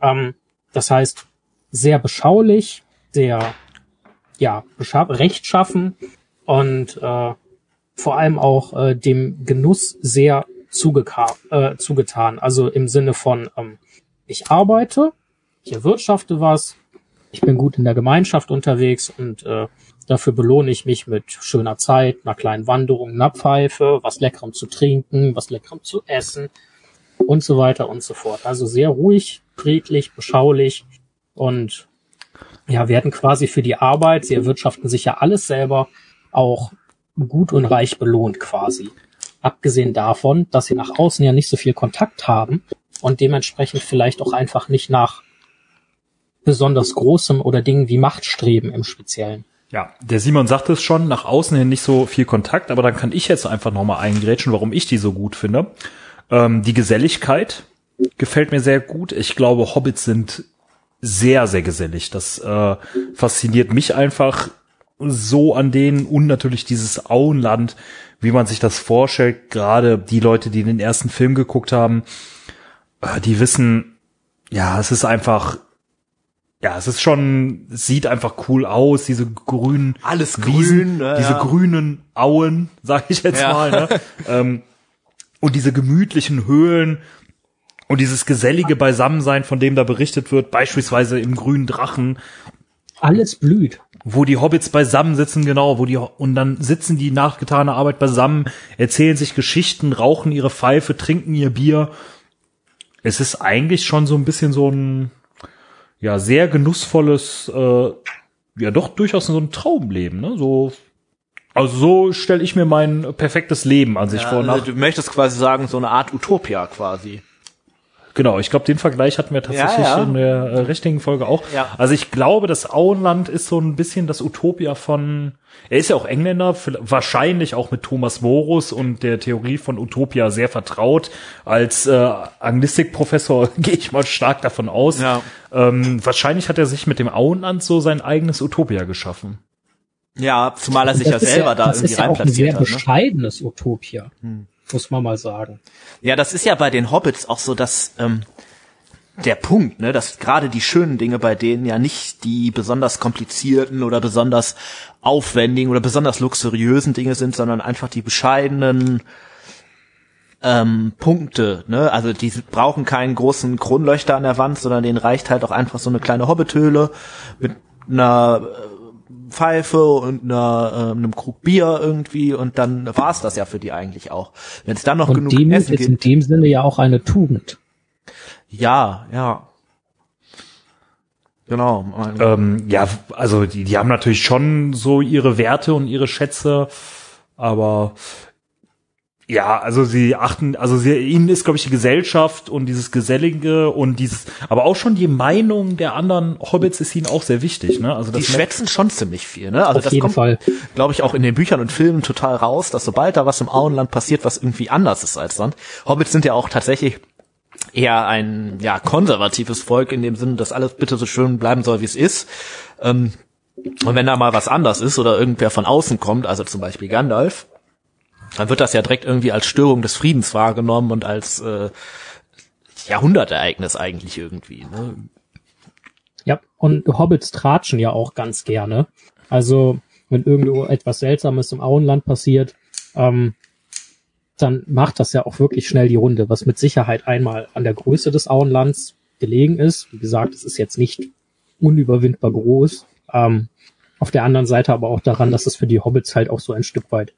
Ähm, das heißt, sehr beschaulich, sehr ja, rechtschaffen und äh, vor allem auch äh, dem Genuss sehr äh, zugetan. Also im Sinne von, ähm, ich arbeite, ich erwirtschafte was, ich bin gut in der Gemeinschaft unterwegs und äh, dafür belohne ich mich mit schöner Zeit, einer kleinen Wanderung, einer Pfeife, was Leckerem zu trinken, was Leckerem zu essen und so weiter und so fort. Also sehr ruhig, friedlich, beschaulich und ja, werden quasi für die Arbeit, sie erwirtschaften sich ja alles selber, auch gut und reich belohnt quasi. Abgesehen davon, dass sie nach außen ja nicht so viel Kontakt haben und dementsprechend vielleicht auch einfach nicht nach besonders Großem oder Dingen wie Machtstreben im Speziellen. Ja, der Simon sagt es schon, nach außen hin nicht so viel Kontakt, aber dann kann ich jetzt einfach nochmal eingrätschen, warum ich die so gut finde. Ähm, die Geselligkeit gefällt mir sehr gut. Ich glaube, Hobbits sind sehr, sehr gesellig. Das äh, fasziniert mich einfach so an denen und natürlich dieses Auenland, wie man sich das vorstellt. Gerade die Leute, die den ersten Film geguckt haben, äh, die wissen, ja, es ist einfach ja, es ist schon, sieht einfach cool aus, diese grünen alles Wiesen, grün, äh, diese ja. grünen Auen, *laughs* sag ich jetzt ja. mal, ne? ähm, und diese gemütlichen Höhlen und dieses gesellige Beisammensein, von dem da berichtet wird, beispielsweise im grünen Drachen. Alles blüht. Wo die Hobbits beisammen sitzen, genau, wo die, und dann sitzen die nachgetane Arbeit beisammen, erzählen sich Geschichten, rauchen ihre Pfeife, trinken ihr Bier. Es ist eigentlich schon so ein bisschen so ein, ja sehr genussvolles, äh, ja doch durchaus so ein Traumleben, ne? So also so stelle ich mir mein perfektes Leben an sich Ja, vor. also du möchtest quasi sagen, so eine Art Utopia quasi. Genau, ich glaube, den Vergleich hatten wir tatsächlich Ja, ja. in der äh, richtigen Folge auch. Ja. Also ich glaube, das Auenland ist so ein bisschen das Utopia von. Er ist ja auch Engländer, wahrscheinlich auch mit Thomas Morus und der Theorie von Utopia sehr vertraut. Als äh, Anglistikprofessor *laughs* gehe ich mal stark davon aus. Ja. Ähm, wahrscheinlich hat er sich mit dem Auenland so sein eigenes Utopia geschaffen. Ja, zumal er sich Und ja das ist selber da das irgendwie ist ja auch ein reinplatziert sehr hat. Ne? bescheidenes Utopia, muss man mal sagen. Ja, das ist ja bei den Hobbits auch so, dass ähm, der Punkt, ne, dass gerade die schönen Dinge bei denen ja nicht die besonders komplizierten oder besonders aufwendigen oder besonders luxuriösen Dinge sind, sondern einfach die bescheidenen ähm, Punkte, ne? Also die brauchen keinen großen Kronleuchter an der Wand, sondern denen reicht halt auch einfach so eine kleine Hobbithöhle mit einer äh, Pfeife und einer, äh, einem Krug Bier irgendwie und dann war's das ja für die eigentlich auch. Wenn es dann noch Und genug Demut Essen ist in gibt. dem Sinne ja auch eine Tugend. Ja, ja. Genau. Ähm, ja, also die, die haben natürlich schon so ihre Werte und ihre Schätze, aber ja, also sie achten, also sie, ihnen ist, glaube ich, die Gesellschaft und dieses Gesellige und dieses, aber auch schon die Meinung der anderen Hobbits ist ihnen auch sehr wichtig, ne? Also die das schwätzen schon ziemlich viel, ne? Also Auf das jeden kommt, Fall. glaube ich, auch in den Büchern und Filmen total raus, dass sobald da was im Auenland passiert, was irgendwie anders ist als sonst. Hobbits sind ja auch tatsächlich eher ein ja konservatives Volk in dem Sinne, dass alles bitte so schön bleiben soll, wie es ist. Ähm, und wenn da mal was anders ist oder irgendwer von außen kommt, also zum Beispiel Gandalf, dann wird das ja direkt irgendwie als Störung des Friedens wahrgenommen und als äh, Jahrhundertereignis eigentlich irgendwie. Ne? Ja, und Hobbits tratschen ja auch ganz gerne. Also, wenn irgendwo etwas Seltsames im Auenland passiert, ähm, dann macht das ja auch wirklich schnell die Runde, was mit Sicherheit einmal an der Größe des Auenlands gelegen ist. Wie gesagt, es ist jetzt nicht unüberwindbar groß. Ähm, auf der anderen Seite aber auch daran, dass es für die Hobbits halt auch so ein Stück weit,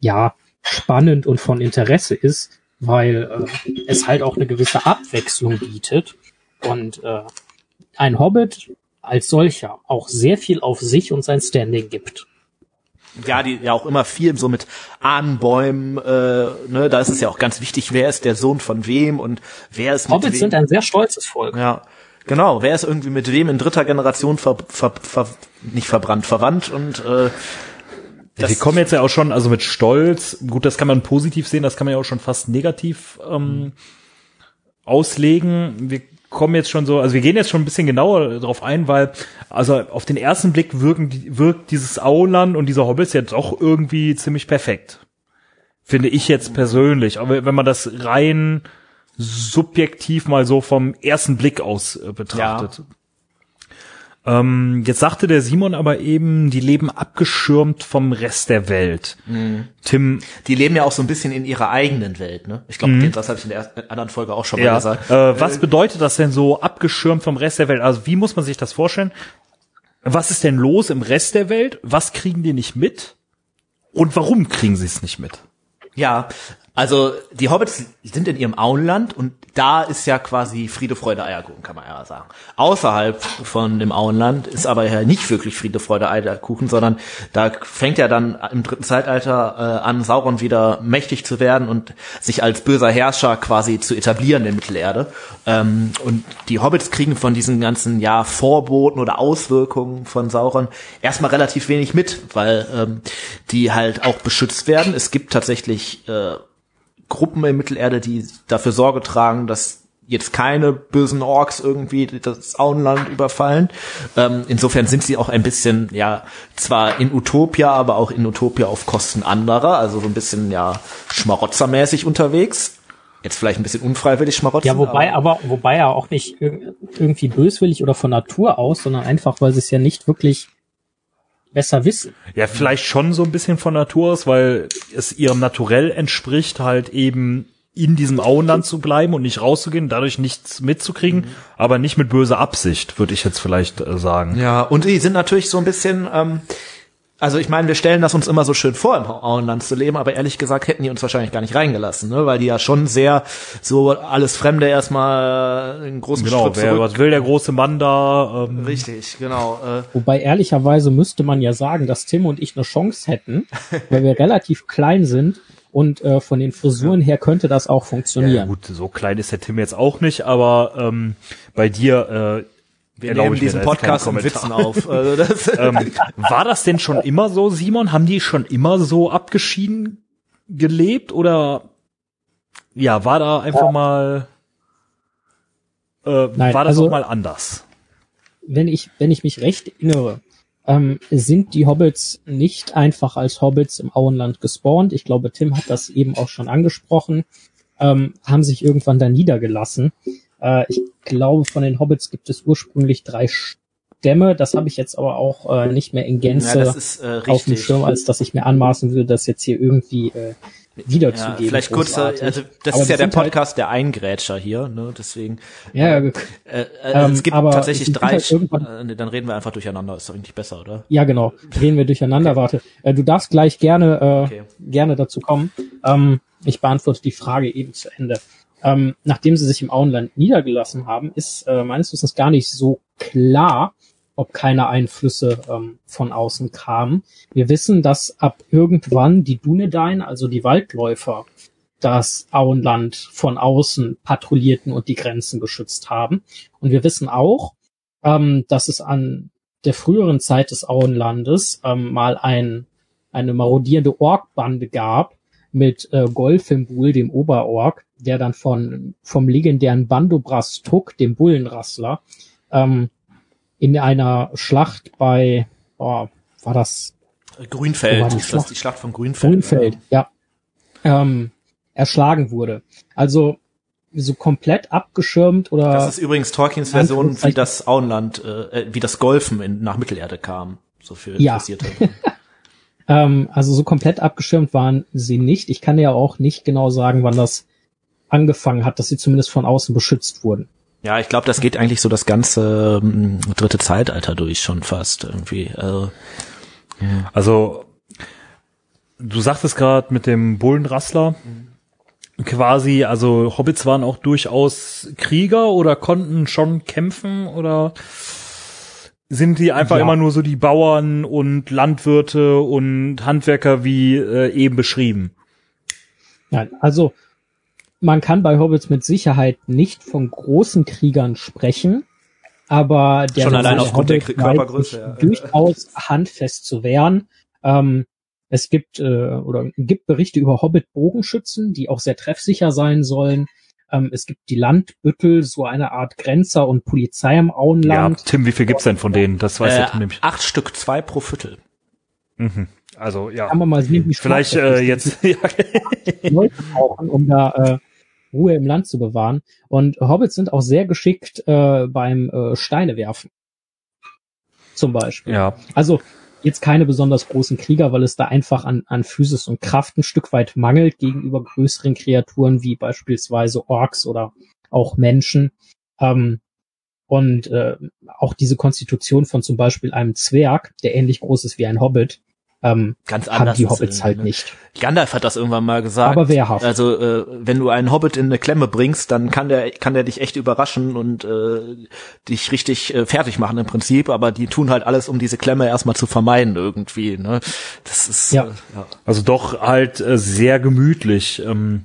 ja, spannend und von Interesse ist, weil äh, es halt auch eine gewisse Abwechslung bietet und äh, ein Hobbit als solcher auch sehr viel auf sich und sein Standing gibt. ja, die ja auch immer viel so mit Ahnenbäumen, äh, ne, da ist es ja auch ganz wichtig, wer ist der Sohn von wem und wer ist mit Hobbits wem. sind ein sehr stolzes Volk. ja, genau, wer ist irgendwie mit wem in dritter Generation ver, ver, ver, nicht verbrannt, verwandt und äh, wir kommen jetzt ja auch schon, also mit Stolz, gut, das kann man positiv sehen, das kann man ja auch schon fast negativ ähm, auslegen. Wir kommen jetzt schon so, also wir gehen jetzt schon ein bisschen genauer darauf ein, weil also auf den ersten Blick wirken, wirkt dieses Auland und dieser Hobbits jetzt auch irgendwie ziemlich perfekt. Finde ich jetzt persönlich. Aber wenn man das rein subjektiv mal so vom ersten Blick aus äh, betrachtet. Ähm, jetzt sagte der Simon aber eben, die leben abgeschirmt vom Rest der Welt. Tim, die leben ja auch so ein bisschen in ihrer eigenen Welt, ne? Ich glaube, das habe ich in der anderen Folge auch schon mal ja, gesagt. äh, was bedeutet das denn so abgeschirmt vom Rest der Welt? Also wie muss man sich das vorstellen? Was ist denn los im Rest der Welt? Was kriegen die nicht mit? Und warum kriegen sie es nicht mit? Ja, also die Hobbits sind in ihrem Auenland und da ist ja quasi Friede, Freude, Eierkuchen, kann man ja sagen. Außerhalb von dem Auenland ist aber ja nicht wirklich Friede, Freude, Eierkuchen, sondern da fängt ja dann im dritten Zeitalter äh, an, Sauron wieder mächtig zu werden und sich als böser Herrscher quasi zu etablieren in Mittelerde. Ähm, und die Hobbits kriegen von diesen ganzen ja Vorboten oder Auswirkungen von Sauron erstmal relativ wenig mit, weil ähm, die halt auch beschützt werden. Es gibt tatsächlich äh, Gruppen in Mittelerde, die dafür Sorge tragen, dass jetzt keine bösen Orks irgendwie das Auenland überfallen. Ähm, insofern sind sie auch ein bisschen, ja, zwar in Utopia, aber auch in Utopia auf Kosten anderer, also so ein bisschen, ja, schmarotzermäßig unterwegs. Jetzt vielleicht ein bisschen unfreiwillig schmarotzen. Ja, wobei aber, wobei ja auch nicht ir- irgendwie böswillig oder von Natur aus, sondern einfach, weil sie es ja nicht wirklich besser wissen. Ja, vielleicht schon so ein bisschen von Natur aus, weil es ihrem Naturell entspricht, halt eben in diesem Auenland zu bleiben und nicht rauszugehen, dadurch nichts mitzukriegen, aber nicht mit böser Absicht, würde ich jetzt vielleicht äh, sagen. Ja, und die sind natürlich so ein bisschen, ähm, Also ich meine, wir stellen das uns immer so schön vor, im Auenland zu leben, aber ehrlich gesagt hätten die uns wahrscheinlich gar nicht reingelassen, ne? weil die ja schon sehr so alles Fremde erstmal einen großen Genau, Schritt wer, zurück. was will der große Mann da? Ähm, Richtig, genau. Äh, Wobei ehrlicherweise müsste man ja sagen, dass Tim und ich eine Chance hätten, weil wir relativ klein sind und äh, von den Frisuren her könnte das auch ja, funktionieren. gut, so klein ist der Tim jetzt auch nicht, aber ähm, bei dir äh, wir nehmen diesen Podcast Kommentar. Witzen auf. Also das, *laughs* ähm, war das denn schon immer so, Simon? Haben die schon immer so abgeschieden gelebt oder ja, war da einfach mal äh, Nein, war das also- auch mal anders? wenn ich, wenn ich mich recht erinnere, ähm, sind die Hobbits nicht einfach als Hobbits im Auenland gespawnt. Ich glaube, Tim hat das eben auch schon angesprochen, ähm, haben sich irgendwann da niedergelassen. Äh, ich glaube, von den Hobbits gibt es ursprünglich drei Stämme. Das habe ich jetzt aber auch äh, nicht mehr in ja, Gänze das ist äh, auf dem. Schirm, als dass ich mir anmaßen würde, das jetzt hier irgendwie äh, Ja, wiederzugeben. vielleicht kurz, äh, also das Aber ist ja der halt- Podcast der Eingrätscher hier, ne? Deswegen. Ja, ja, Äh, äh, Ähm, es gibt tatsächlich drei. halt äh, dann reden wir einfach durcheinander. Ist doch eigentlich besser, oder? Ja, genau. Reden wir durcheinander. Warte, äh, du darfst gleich gerne, äh, Okay. gerne dazu kommen. Ähm, ich beantworte die Frage eben zu Ende. Ähm, nachdem sie sich im Auenland niedergelassen haben, ist äh, meines Wissens gar nicht so klar, ob keine Einflüsse ähm, von außen kamen. Wir wissen, dass ab irgendwann die Dunedain, also die Waldläufer, das Auenland von außen patrouillierten und die Grenzen beschützt haben. Und wir wissen auch, ähm, dass es an der früheren Zeit des Auenlandes ähm, mal ein, eine marodierende Orkbande gab mit äh, Golfimbul, dem Oberork, der dann von vom legendären Bandobras Tuk, dem Bullenrassler, ähm, in einer Schlacht bei, oh, war das Grünfeld. War die ist das Schlacht? die Schlacht von Grünfeld? Grünfeld, ja, ähm, erschlagen wurde. Also so komplett abgeschirmt oder Das ist übrigens Tolkiens Version, wie das Auenland, äh, wie das Golfen in, nach Mittelerde kam. So für Ja. Interessierte. *laughs* Ähm, also so komplett abgeschirmt waren sie nicht. Ich kann ja auch nicht genau sagen, wann das angefangen hat, dass sie zumindest von außen beschützt wurden. ja, ich glaube, das geht eigentlich so das ganze ähm, dritte Zeitalter durch schon fast irgendwie. Also, Also du sagtest gerade mit dem Bullenrassler quasi, also Hobbits waren auch durchaus Krieger oder konnten schon kämpfen oder sind die einfach Ja. immer nur so die Bauern und Landwirte und Handwerker wie äh, eben beschrieben? Nein, also man kann bei Hobbits mit Sicherheit nicht von großen Kriegern sprechen, aber der Schon allein aufgrund der Körpergröße, ja. durchaus handfest zu wehren. Ähm, es gibt äh, oder gibt Berichte über Hobbit-Bogenschützen, die auch sehr treffsicher sein sollen. Ähm, es gibt die Landbüttel, so eine Art Grenzer und Polizei im Ja, Auenland. Tim, wie viel gibt's denn von denen? Das weiß äh, der Tim nämlich. acht Stück, zwei pro Viertel. Mhm. Also ja, Kann man mal sehen, wie vielleicht äh, jetzt. *laughs* ja. Leute brauchen, um da äh, Ruhe im Land zu bewahren. Und Hobbits sind auch sehr geschickt äh, beim äh, Steine werfen. Zum Beispiel. ja, Also jetzt keine besonders großen Krieger, weil es da einfach an, an Physis und Kraft ein Stück weit mangelt gegenüber größeren Kreaturen wie beispielsweise Orks oder auch Menschen. Ähm, und äh, auch diese Konstitution von zum Beispiel einem Zwerg, der ähnlich groß ist wie ein Hobbit, ähm, Ganz haben anders. die Hobbits halt ne? nicht. Gandalf hat das irgendwann mal gesagt. Aber wehrhaft. Also äh, wenn du einen Hobbit in eine Klemme bringst, dann kann der kann der dich echt überraschen und äh, dich richtig äh, fertig machen im Prinzip. Aber die tun halt alles, um diese Klemme erstmal zu vermeiden irgendwie. Ne? Das ist Ja. Äh, ja. also doch halt äh, sehr gemütlich. Ähm,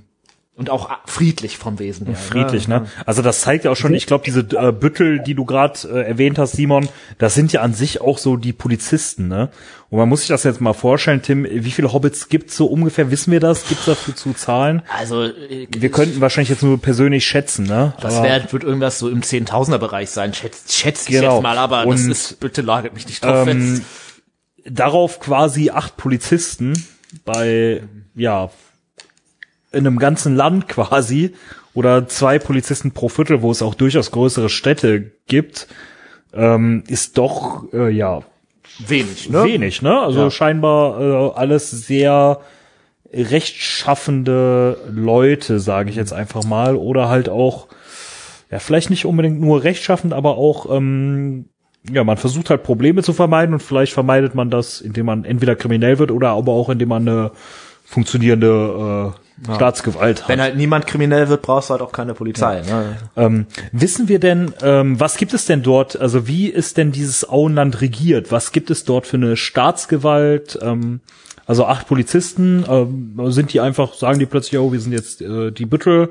und auch friedlich vom Wesen her. friedlich, ne? Also das zeigt ja auch schon, ich glaube, diese äh, Büttel, die du gerade äh, erwähnt hast, Simon, das sind ja an sich auch so die Polizisten, ne? Und man muss sich das jetzt mal vorstellen, Tim, wie viele Hobbits gibt's so ungefähr? Wissen wir das? Gibt's dafür zu Zahlen? Also äh, Wir könnten wahrscheinlich jetzt nur persönlich schätzen, ne? das wär, wird irgendwas so im Zehntausender-Bereich sein, schätze schätz ich Genau. jetzt mal, aber das Und, ist, bitte lagert mich nicht drauf ähm, fest. darauf quasi acht Polizisten bei, ja, in einem ganzen Land *laughs* quasi oder zwei Polizisten pro Viertel, wo es auch durchaus größere Städte gibt, ähm, ist doch, äh, ja, Wenig, ne? wenig, ne? Also Ja. scheinbar äh, alles sehr rechtschaffende Leute, sage ich jetzt einfach mal, oder halt auch, ja, vielleicht nicht unbedingt nur rechtschaffend, aber auch ähm, ja, man versucht halt Probleme zu vermeiden und vielleicht vermeidet man das, indem man entweder kriminell wird oder aber auch indem man eine funktionierende äh, ja. Staatsgewalt hat. Wenn halt niemand kriminell wird, brauchst du halt auch keine Polizei. Ja. Ne? Ähm, wissen wir denn, ähm, was gibt es denn dort, also wie ist denn dieses Auenland regiert? Was gibt es dort für eine Staatsgewalt? Ähm, also acht Polizisten, ähm, sind die einfach, sagen die plötzlich, oh, wir sind jetzt äh, die Büttel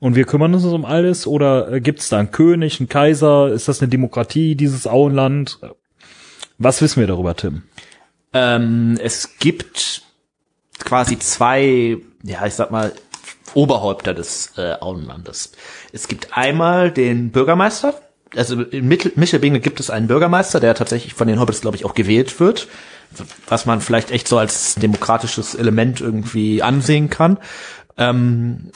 und wir kümmern uns um alles? Oder äh, gibt es da einen König, einen Kaiser? Ist das eine Demokratie, dieses Auenland? Was wissen wir darüber, Tim? Ähm, es gibt quasi zwei, ja, ich sag mal, Oberhäupter des äh, Auenlandes. Es gibt einmal den Bürgermeister, also in Michelbinge gibt es einen Bürgermeister, der tatsächlich von den Hobbits, glaube ich, auch gewählt wird, was man vielleicht echt so als demokratisches Element irgendwie ansehen kann. Ähm,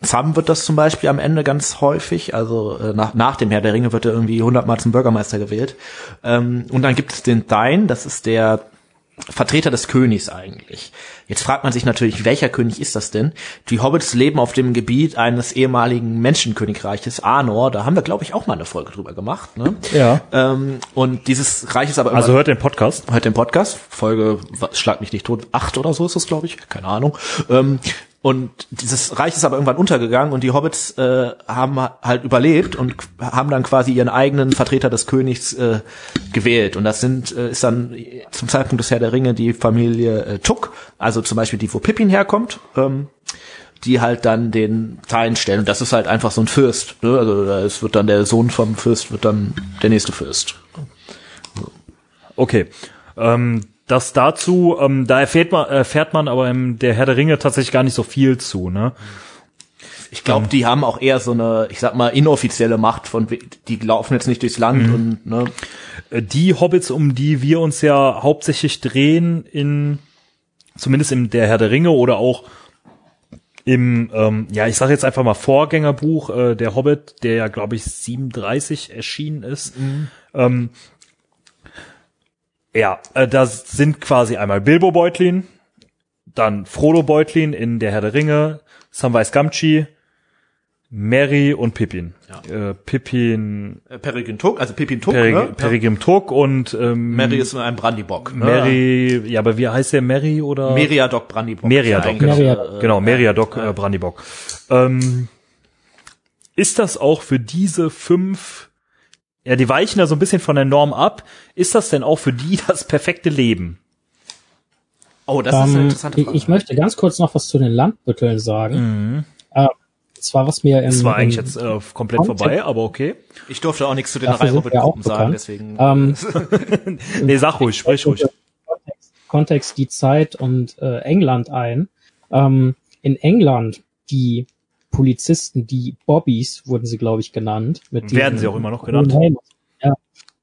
Sam wird das zum Beispiel am Ende ganz häufig, also äh, nach, nach dem Herr der Ringe wird er irgendwie hundertmal zum Bürgermeister gewählt. Ähm, und dann gibt es den Dain, das ist der Vertreter des Königs eigentlich. Jetzt fragt man sich natürlich, welcher König ist das denn? Die Hobbits leben auf dem Gebiet eines ehemaligen Menschenkönigreiches, Arnor. Da haben wir, glaube ich, auch mal eine Folge drüber gemacht. Ne? Ja. Ähm, und dieses Reich ist aber also hört den Podcast. Hört den Podcast. Folge schlag mich nicht tot, acht oder so ist es, glaube ich. Keine Ahnung. Ähm, und dieses Reich ist aber irgendwann untergegangen und die Hobbits äh, haben halt überlebt und haben dann quasi ihren eigenen Vertreter des Königs äh, gewählt. Und das sind äh, ist dann zum Zeitpunkt des Herr der Ringe die Familie äh, Tuck, also zum Beispiel die, wo Pippin herkommt. Ähm, die halt dann den Teilen stellen. Und das ist halt einfach so ein Fürst. Ne? Also es wird dann der Sohn vom Fürst, wird dann der nächste Fürst. Okay. Ähm, das dazu, ähm, da erfährt man, erfährt man aber im der Herr der Ringe tatsächlich gar nicht so viel zu, ne? Ich glaube, ähm, die haben auch eher so eine, ich sag mal, inoffizielle Macht von, die laufen jetzt nicht durchs Land mhm. und, ne? Äh, die Hobbits, um die wir uns ja hauptsächlich drehen in, zumindest im der Herr der Ringe oder auch im, ähm, ja, ich sage jetzt einfach mal Vorgängerbuch, äh, der Hobbit, der ja, glaube ich, 37 erschienen ist, mhm. ähm, ja, äh, da sind quasi einmal Bilbo Beutlin, dann Frodo Beutlin in Der Herr der Ringe, Samwise Gamgee, Mary und Pippin. Ja. Äh, Pippin. Äh, Peregrin Tuck, also Pippin Tuck, Perig ne? Peregrin Tuck und ähm, Mary ist nur ein Brandybock. Ne? Mary, ja, aber wie heißt der Mary oder? Meriadoc Brandybock. Meriadoc, Meriadoc. genau, Meriadoc äh, Brandybock. Ähm, ist das auch für diese fünf ja, die weichen da so ein bisschen von der Norm ab. Ist das denn auch für die *laughs* das perfekte Leben? Oh, das um, ist eine ähm, interessante Frage. Ich möchte ganz kurz noch was zu den Landbütteln sagen. Mhm. Äh, zwar was mir im, Das war eigentlich jetzt äh, komplett Kontext, vorbei, aber okay. Ich durfte auch nichts zu den Reihenruppen sagen, deswegen. Ähm, *laughs* nee, sag ruhig, sprich ruhig. Kontext, Kontext die Zeit und äh, England ein. Ähm, in England, die Polizisten, die Bobbys wurden sie, glaube ich, genannt. Mit Werden sie auch immer noch genannt. Ja.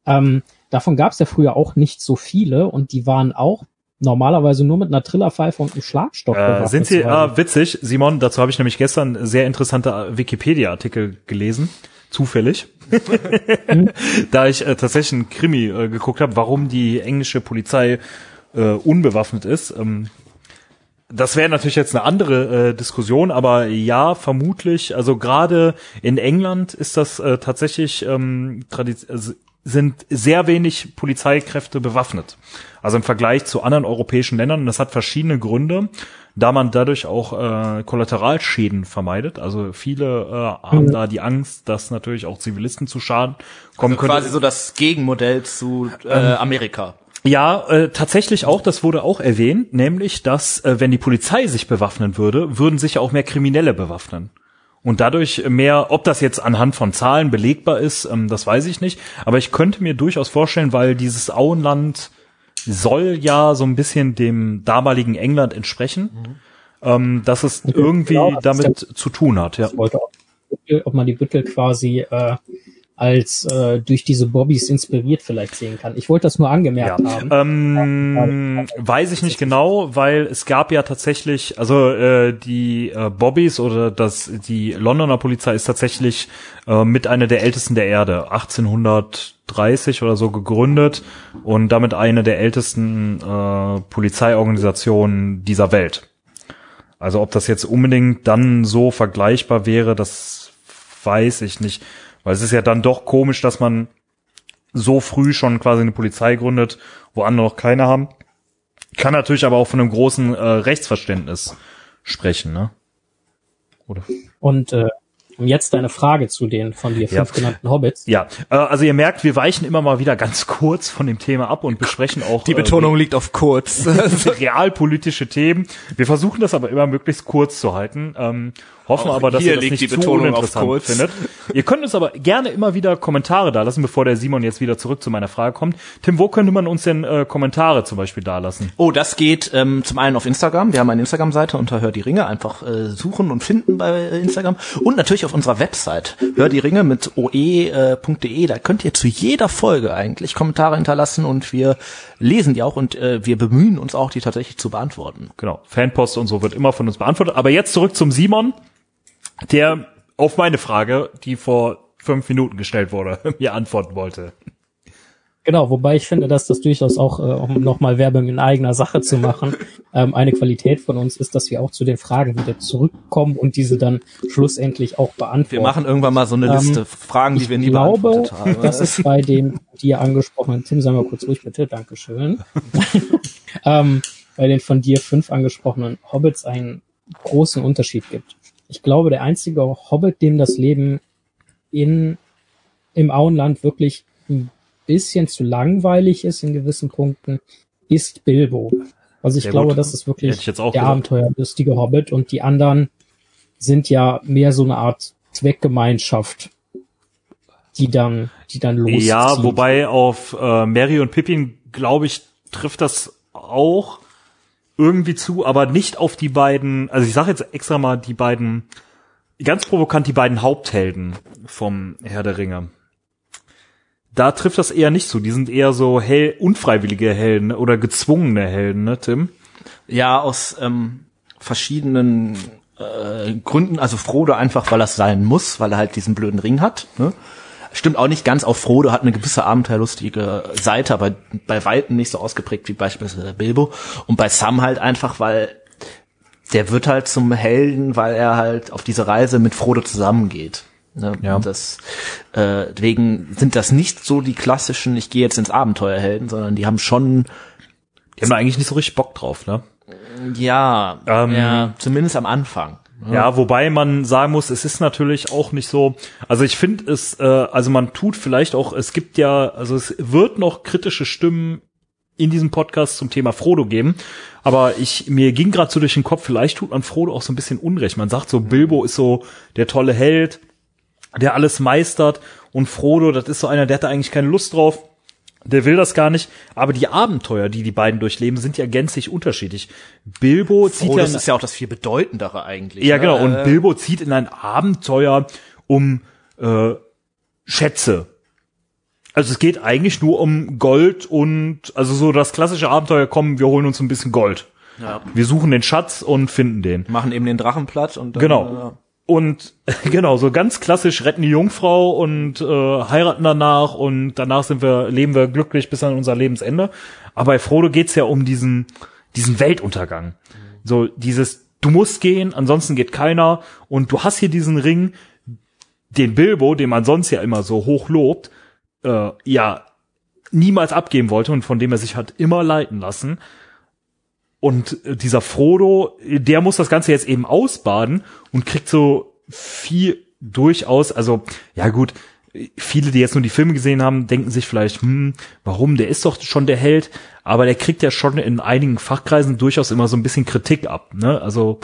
Ähm, davon gab es ja früher auch nicht so viele und die waren auch normalerweise nur mit einer Trillerpfeife und einem Schlagstock äh, Sind sie, äh, witzig, Simon, dazu habe ich nämlich gestern sehr interessante Wikipedia-Artikel gelesen, zufällig, *laughs* da ich äh, tatsächlich einen Krimi äh, geguckt habe, warum die englische Polizei äh, unbewaffnet ist. Ähm, das wäre natürlich jetzt eine andere äh, Diskussion, aber ja, vermutlich. Also gerade in England ist das äh, tatsächlich ähm, also sind sehr wenig Polizeikräfte bewaffnet. Also im Vergleich zu anderen europäischen Ländern. Und das hat verschiedene Gründe, da man dadurch auch äh, Kollateralschäden vermeidet. Also viele äh, haben mhm. da die Angst, dass natürlich auch Zivilisten zu Schaden kommen also können. Quasi so das Gegenmodell zu äh, ähm, Amerika. Ja, äh, tatsächlich auch, das wurde auch erwähnt, nämlich, dass äh, wenn die Polizei sich bewaffnen würde, würden sich auch mehr Kriminelle bewaffnen. Und dadurch mehr, ob das jetzt anhand von Zahlen belegbar ist, ähm, das weiß ich nicht. Aber ich könnte mir durchaus vorstellen, weil dieses Auenland soll ja so ein bisschen dem damaligen England entsprechen, mhm. ähm, dass es okay, irgendwie genau, damit zu tun hat. Ja. Wollte auch, ob man die Büttel quasi äh, als äh, durch diese Bobbys inspiriert vielleicht sehen kann. Ich wollte das nur angemerkt ja. haben. Ähm, weiß ich nicht genau, weil es gab ja tatsächlich, also äh, die äh, Bobbys oder das die Londoner Polizei ist tatsächlich äh, mit einer der ältesten der Erde, 1830 oder so gegründet und damit eine der ältesten äh, Polizeiorganisationen dieser Welt. Also ob das jetzt unbedingt dann so vergleichbar wäre, das weiß ich nicht. Weil es ist ja dann doch komisch, dass man so früh schon quasi eine Polizei gründet, wo andere noch keine haben. Kann natürlich aber auch von einem großen äh, Rechtsverständnis sprechen, ne? Oder? Und äh, jetzt deine Frage zu den von dir fünf ja. genannten Hobbits. Ja, äh, also ihr merkt, wir weichen immer mal wieder ganz *laughs* kurz von dem Thema ab und besprechen auch. Die Betonung äh, liegt auf kurz. *laughs* realpolitische Themen. Wir versuchen das aber immer möglichst kurz zu halten. Ähm, hoffen auch aber, dass ihr das nicht zu uninteressant findet. *laughs* Ihr könnt uns aber gerne immer wieder Kommentare da lassen, bevor der Simon jetzt wieder zurück zu meiner Frage kommt. Tim, wo könnte man uns denn äh, Kommentare zum Beispiel da lassen? Oh, das geht ähm, zum einen auf Instagram. Wir haben eine Instagram-Seite unter Hör die Ringe. Einfach äh, suchen und finden bei Instagram. Und natürlich auf unserer Website. Hör die Ringe mit oe.de. Äh, da könnt ihr zu jeder Folge eigentlich Kommentare hinterlassen und wir lesen die auch und äh, wir bemühen uns auch, die tatsächlich zu beantworten. Genau. Fanpost und so wird immer von uns beantwortet. Aber jetzt zurück zum Simon der auf meine Frage, die vor fünf Minuten gestellt wurde, *laughs* mir antworten wollte. Genau, wobei ich finde, dass das durchaus auch, äh, um nochmal Werbung in eigener Sache zu machen, *laughs* ähm, eine Qualität von uns ist, dass wir auch zu den Fragen wieder zurückkommen und diese dann schlussendlich auch beantworten. Wir machen irgendwann mal so eine Liste ähm, Fragen, die wir nie glaube, beantwortet haben. Das ist bei dem dir angesprochenen, Tim, sagen wir kurz ruhig bitte, Dankeschön. *laughs* ähm, bei den von dir fünf angesprochenen Hobbits einen großen Unterschied gibt ich glaube, der einzige Hobbit, dem das Leben in, im Auenland wirklich ein bisschen zu langweilig ist in gewissen Punkten, ist Bilbo. Also ich Sehr glaube, gut. das ist wirklich der gesagt. abenteuerlustige Hobbit und die anderen sind ja mehr so eine Art Zweckgemeinschaft, die dann, die dann loszieht. Ja, wobei auf äh, Mary und Pippin, glaube ich, trifft das auch irgendwie zu, aber nicht auf die beiden, also ich sage jetzt extra mal die beiden, ganz provokant die beiden Haupthelden vom Herr der Ringe. Da trifft das eher nicht zu. Die sind eher so hell, unfreiwillige Helden oder gezwungene Helden, ne, Tim? Ja, aus ähm, verschiedenen äh, Gründen. Also Frodo einfach, weil er sein muss, weil er halt diesen blöden Ring hat. Ne? Stimmt auch nicht ganz auf Frodo, hat eine gewisse abenteuerlustige Seite, aber bei Weitem nicht so ausgeprägt wie beispielsweise Bilbo. Und bei Sam halt einfach, weil der wird halt zum Helden, weil er halt auf diese Reise mit Frodo zusammengeht. Ne? Ja. Und das, äh, deswegen sind das nicht so die klassischen, ich gehe jetzt ins Abenteuerhelden, sondern die haben schon. Die haben eigentlich nicht so richtig Bock drauf, ne? Ja, ähm, ja, zumindest am Anfang. Ja, wobei man sagen muss, es ist natürlich auch nicht so. Also ich finde es, äh, also man tut vielleicht auch, es gibt ja, also es wird noch kritische Stimmen in diesem Podcast zum Thema Frodo geben. Aber ich, mir ging gerade so durch den Kopf, vielleicht tut man Frodo auch so ein bisschen Unrecht. Man sagt so, Bilbo ist so der tolle Held, der alles meistert und Frodo, das ist so einer, der hat da eigentlich keine Lust drauf. Der will das gar nicht, aber die Abenteuer, die die beiden durchleben, sind ja gänzlich unterschiedlich. Bilbo zieht oh, das ist ja auch das viel bedeutendere eigentlich. Ja, ne? genau. Und Bilbo zieht in ein Abenteuer um äh, Schätze. Also es geht eigentlich nur um Gold und also so das klassische Abenteuer. Kommen, wir holen uns ein bisschen Gold. Ja. Wir suchen den Schatz und finden den. Machen eben den Drachen platt und dann, genau. Und *laughs* genau, so ganz klassisch retten die Jungfrau und äh, heiraten danach und danach sind wir, leben wir glücklich bis an unser Lebensende. Aber bei Frodo geht's ja um diesen, diesen Weltuntergang. So dieses, du musst gehen, ansonsten geht keiner. Und du hast hier diesen Ring, den Bilbo, den man sonst ja immer so hoch lobt, äh, ja, niemals abgeben wollte und von dem er sich hat immer leiten lassen. Und dieser Frodo, der muss das Ganze jetzt eben ausbaden und kriegt so viel durchaus, also ja gut, viele, die jetzt nur die Filme gesehen haben, denken sich vielleicht, hm, warum, der ist doch schon der Held, aber der kriegt ja schon in einigen Fachkreisen durchaus immer so ein bisschen Kritik ab, ne? Also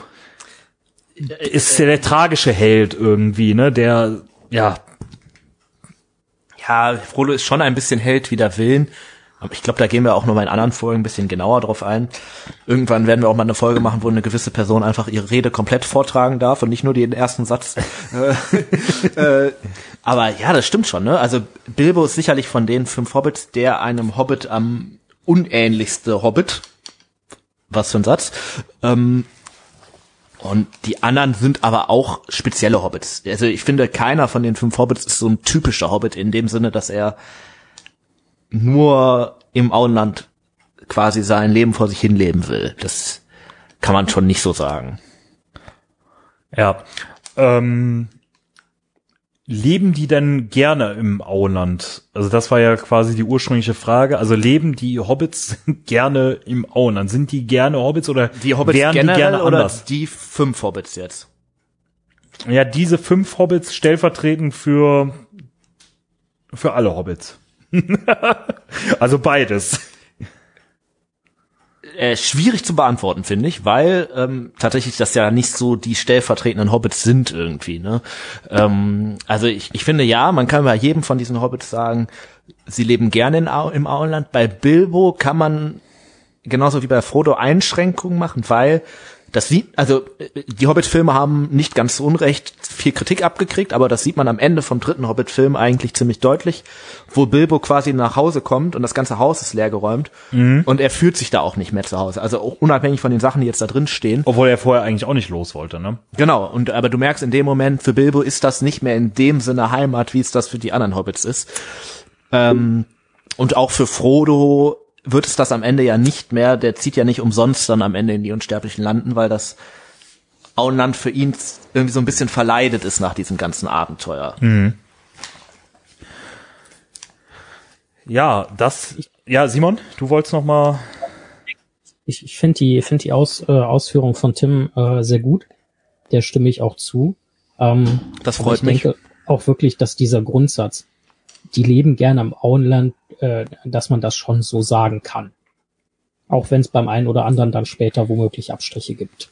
ist ja der tragische Held irgendwie, ne? Der, ja. Ja, Frodo ist schon ein bisschen Held wie der Willen, ich glaube, da gehen wir auch noch mal in anderen Folgen ein bisschen genauer drauf ein. Irgendwann werden wir auch mal eine Folge machen, wo eine gewisse Person einfach ihre Rede komplett vortragen darf und nicht nur den ersten Satz. Äh, *laughs* äh, aber ja, das stimmt schon. Ne? Also Bilbo ist sicherlich von den fünf Hobbits der einem Hobbit am unähnlichste Hobbit. Was für ein Satz. Ähm, und die anderen sind aber auch spezielle Hobbits. Also ich finde, keiner von den fünf Hobbits ist so ein typischer Hobbit in dem Sinne, dass er nur im Auenland quasi sein Leben vor sich hin leben will. Das kann man schon nicht so sagen. Ja. Ähm, leben die denn gerne im Auenland? Also das war ja quasi die ursprüngliche Frage. Also leben die Hobbits *laughs* gerne im Auenland? Sind die gerne Hobbits oder Die Hobbits wären generell die gerne oder anders? die fünf Hobbits jetzt? Ja, diese fünf Hobbits stellvertretend für für alle Hobbits. *laughs* also beides. äh, schwierig zu beantworten, finde ich, weil ähm, tatsächlich das ja nicht so die stellvertretenden Hobbits sind irgendwie. Ne? Ähm, also ich, ich finde ja, man kann bei jedem von diesen Hobbits sagen, sie leben gerne in Au im Auenland. Bei Bilbo kann man genauso wie bei Frodo Einschränkungen machen, weil das sieht, also äh, die Hobbit-Filme haben nicht ganz zu Unrecht viel Kritik abgekriegt, aber das sieht man am Ende vom dritten Hobbit-Film eigentlich ziemlich deutlich, wo Bilbo quasi nach Hause kommt und das ganze Haus ist leergeräumt und er fühlt sich da auch nicht mehr zu Hause. Also auch unabhängig von den Sachen, die jetzt da drin stehen. Obwohl er vorher eigentlich auch nicht los wollte, ne? Genau, und aber du merkst in dem Moment, für Bilbo ist das nicht mehr in dem Sinne Heimat, wie es das für die anderen Hobbits ist. Ähm, und auch für Frodo wird es das am Ende ja nicht mehr. Der zieht ja nicht umsonst dann am Ende in die unsterblichen Landen, weil das Auenland für ihn irgendwie so ein bisschen verleidet ist nach diesem ganzen Abenteuer. Ja, das. Ja, Simon, du wolltest noch mal. Ich, ich finde die, find die Aus, äh, Ausführung von Tim äh, sehr gut. Der stimme ich auch zu. Ähm, Das freut ich mich. denke auch wirklich, dass dieser Grundsatz, die leben gerne im Auenland, äh, dass man das schon so sagen kann. Auch wenn es beim einen oder anderen dann später womöglich Abstriche gibt.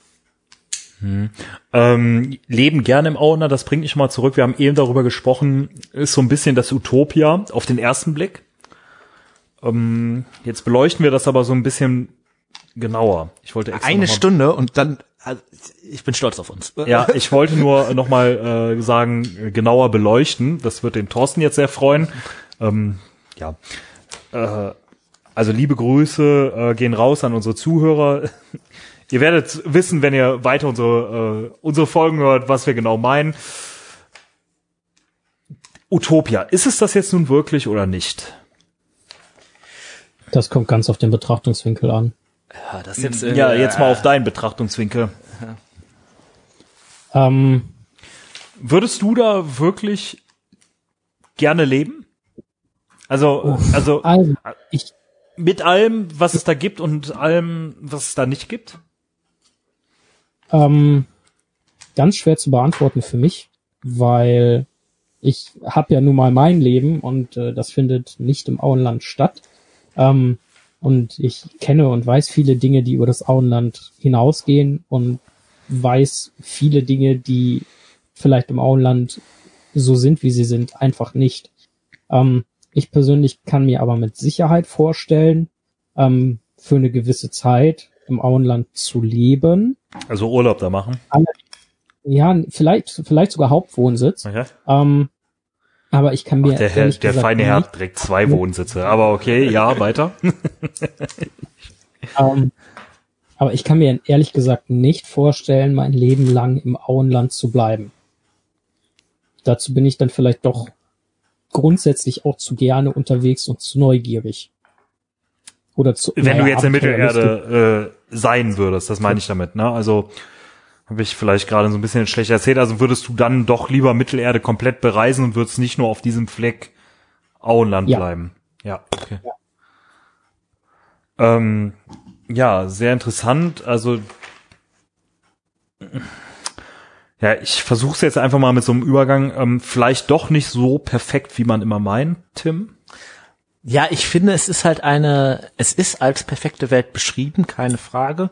Ähm, leben gerne im Auenland, das bringt mich mal zurück. Wir haben eben darüber gesprochen, ist so ein bisschen das Utopia auf den ersten Blick. Ähm, jetzt beleuchten wir das aber so ein bisschen genauer. Ich wollte extra Eine Stunde und dann, also ich bin stolz auf uns. Ja, ich wollte nur noch mal äh, sagen, genauer beleuchten. Das wird den Thorsten jetzt sehr freuen. Ähm, ja. Äh, also liebe Grüße äh, gehen raus an unsere Zuhörer. *laughs* ihr werdet wissen, wenn ihr weiter unsere, äh, unsere Folgen hört, was wir genau meinen. Utopia, ist es das jetzt nun wirklich oder nicht? Das kommt ganz auf den Betrachtungswinkel an. Ja, das jetzt, äh, Ja, jetzt mal auf deinen Betrachtungswinkel. Ähm, Würdest du da wirklich gerne leben? Also, also also, ich, mit allem, was es da gibt und allem, was es da nicht gibt? Ähm, ganz schwer zu beantworten für mich, weil ich habe ja nun mal mein Leben und äh, das findet nicht im Auenland statt. Ähm, und ich kenne und weiß viele Dinge, die über das Auenland hinausgehen und weiß viele Dinge, die vielleicht im Auenland so sind, wie sie sind, einfach nicht. Ähm, ich persönlich kann mir aber mit Sicherheit vorstellen, ähm, für eine gewisse Zeit im Auenland zu leben. Also Urlaub da machen. Ja, vielleicht, vielleicht sogar Hauptwohnsitz. Okay. Ähm, aber ich kann mir Der, Herr, der gesagt feine Herr hat direkt zwei Wohnsitze. Aber okay, ja, weiter. *laughs* ähm, aber ich kann mir ehrlich gesagt nicht vorstellen, mein Leben lang im Auenland zu bleiben. Dazu bin ich dann vielleicht doch grundsätzlich auch zu gerne unterwegs und zu neugierig. Oder zu, Wenn du jetzt in. Mittelerde äh, sein würdest, das meine ich damit. Ne? Also habe ich vielleicht gerade so ein bisschen schlecht erzählt. Also würdest du dann doch lieber Mittelerde komplett bereisen und würdest nicht nur auf diesem Fleck Auenland Ja. bleiben. Ja, okay. Ähm, ja, sehr interessant. Also ja, ich versuche es jetzt einfach mal mit so einem Übergang. Ähm, vielleicht doch nicht so perfekt, wie man immer meint, Tim. Ja, ich finde, es ist halt eine, es ist als perfekte Welt beschrieben, keine Frage.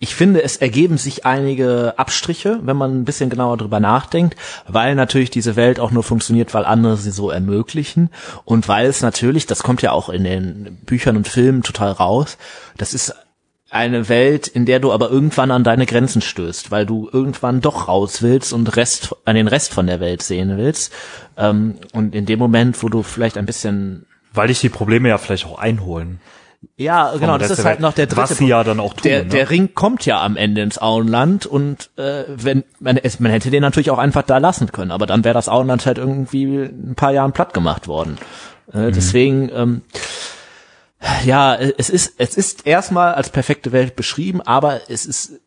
Ich finde, es ergeben sich einige Abstriche, wenn man ein bisschen genauer drüber nachdenkt, weil natürlich diese Welt auch nur funktioniert, weil andere sie so ermöglichen und weil es natürlich, das kommt ja auch in den Büchern und Filmen total raus, das ist eine Welt, in der du aber irgendwann an deine Grenzen stößt, weil du irgendwann doch raus willst und Rest, an den Rest von der Welt sehen willst. Ähm, und in dem Moment, wo du vielleicht ein bisschen Weil dich die Probleme ja vielleicht auch einholen. Ja, genau, das ist halt noch der dritte Was sie ja dann auch tun. Der, ne? der Ring kommt ja am Ende ins Auenland und äh, wenn man, man hätte den natürlich auch einfach da lassen können, aber dann wäre das Auenland halt irgendwie ein paar Jahren platt gemacht worden. Äh, Deswegen, ähm, ja, es ist es ist erstmal als perfekte Welt beschrieben, aber es ist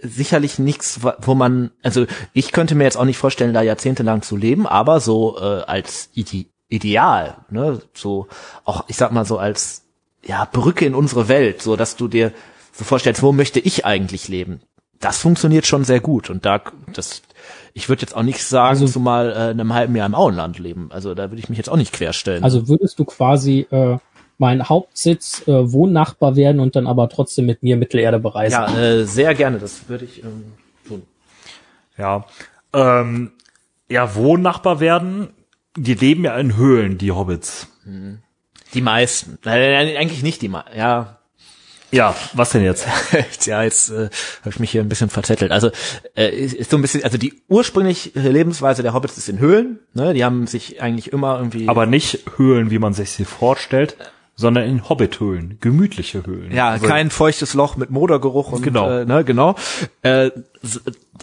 sicherlich nichts, wo man, also ich könnte mir jetzt auch nicht vorstellen, da jahrzehntelang zu leben, aber so äh, als Ide Ideal, ne, so auch, ich sag mal so als ja Brücke in unsere Welt, so dass du dir so vorstellst, wo möchte ich eigentlich leben? Das funktioniert schon sehr gut und da das ich würde jetzt auch nicht sagen, also, zumal äh, in einem halben Jahr im Auenland leben. Also da würde ich mich jetzt auch nicht querstellen. Also würdest du quasi äh, mein Hauptsitz äh, Wohnnachbar werden und dann aber trotzdem mit mir Mittelerde bereisen? Ja, äh, sehr gerne. Das würde ich ähm, tun. Ja, ähm, ja, Wohnnachbar werden. Die leben ja in Höhlen, die Hobbits. Die meisten. Äh, eigentlich nicht die meisten. Ja, ja, was denn jetzt? *laughs* ja, jetzt äh, habe ich mich hier ein bisschen verzettelt. Also äh, ist so ein bisschen, also die ursprüngliche Lebensweise der Hobbits ist in Höhlen. Ne? Die haben sich eigentlich immer irgendwie. Aber nicht Höhlen, wie man sich sie vorstellt, sondern in Hobbithöhlen, gemütliche Höhlen. Ja, also, kein feuchtes Loch mit Modergeruch und genau, äh, ne, genau. Äh,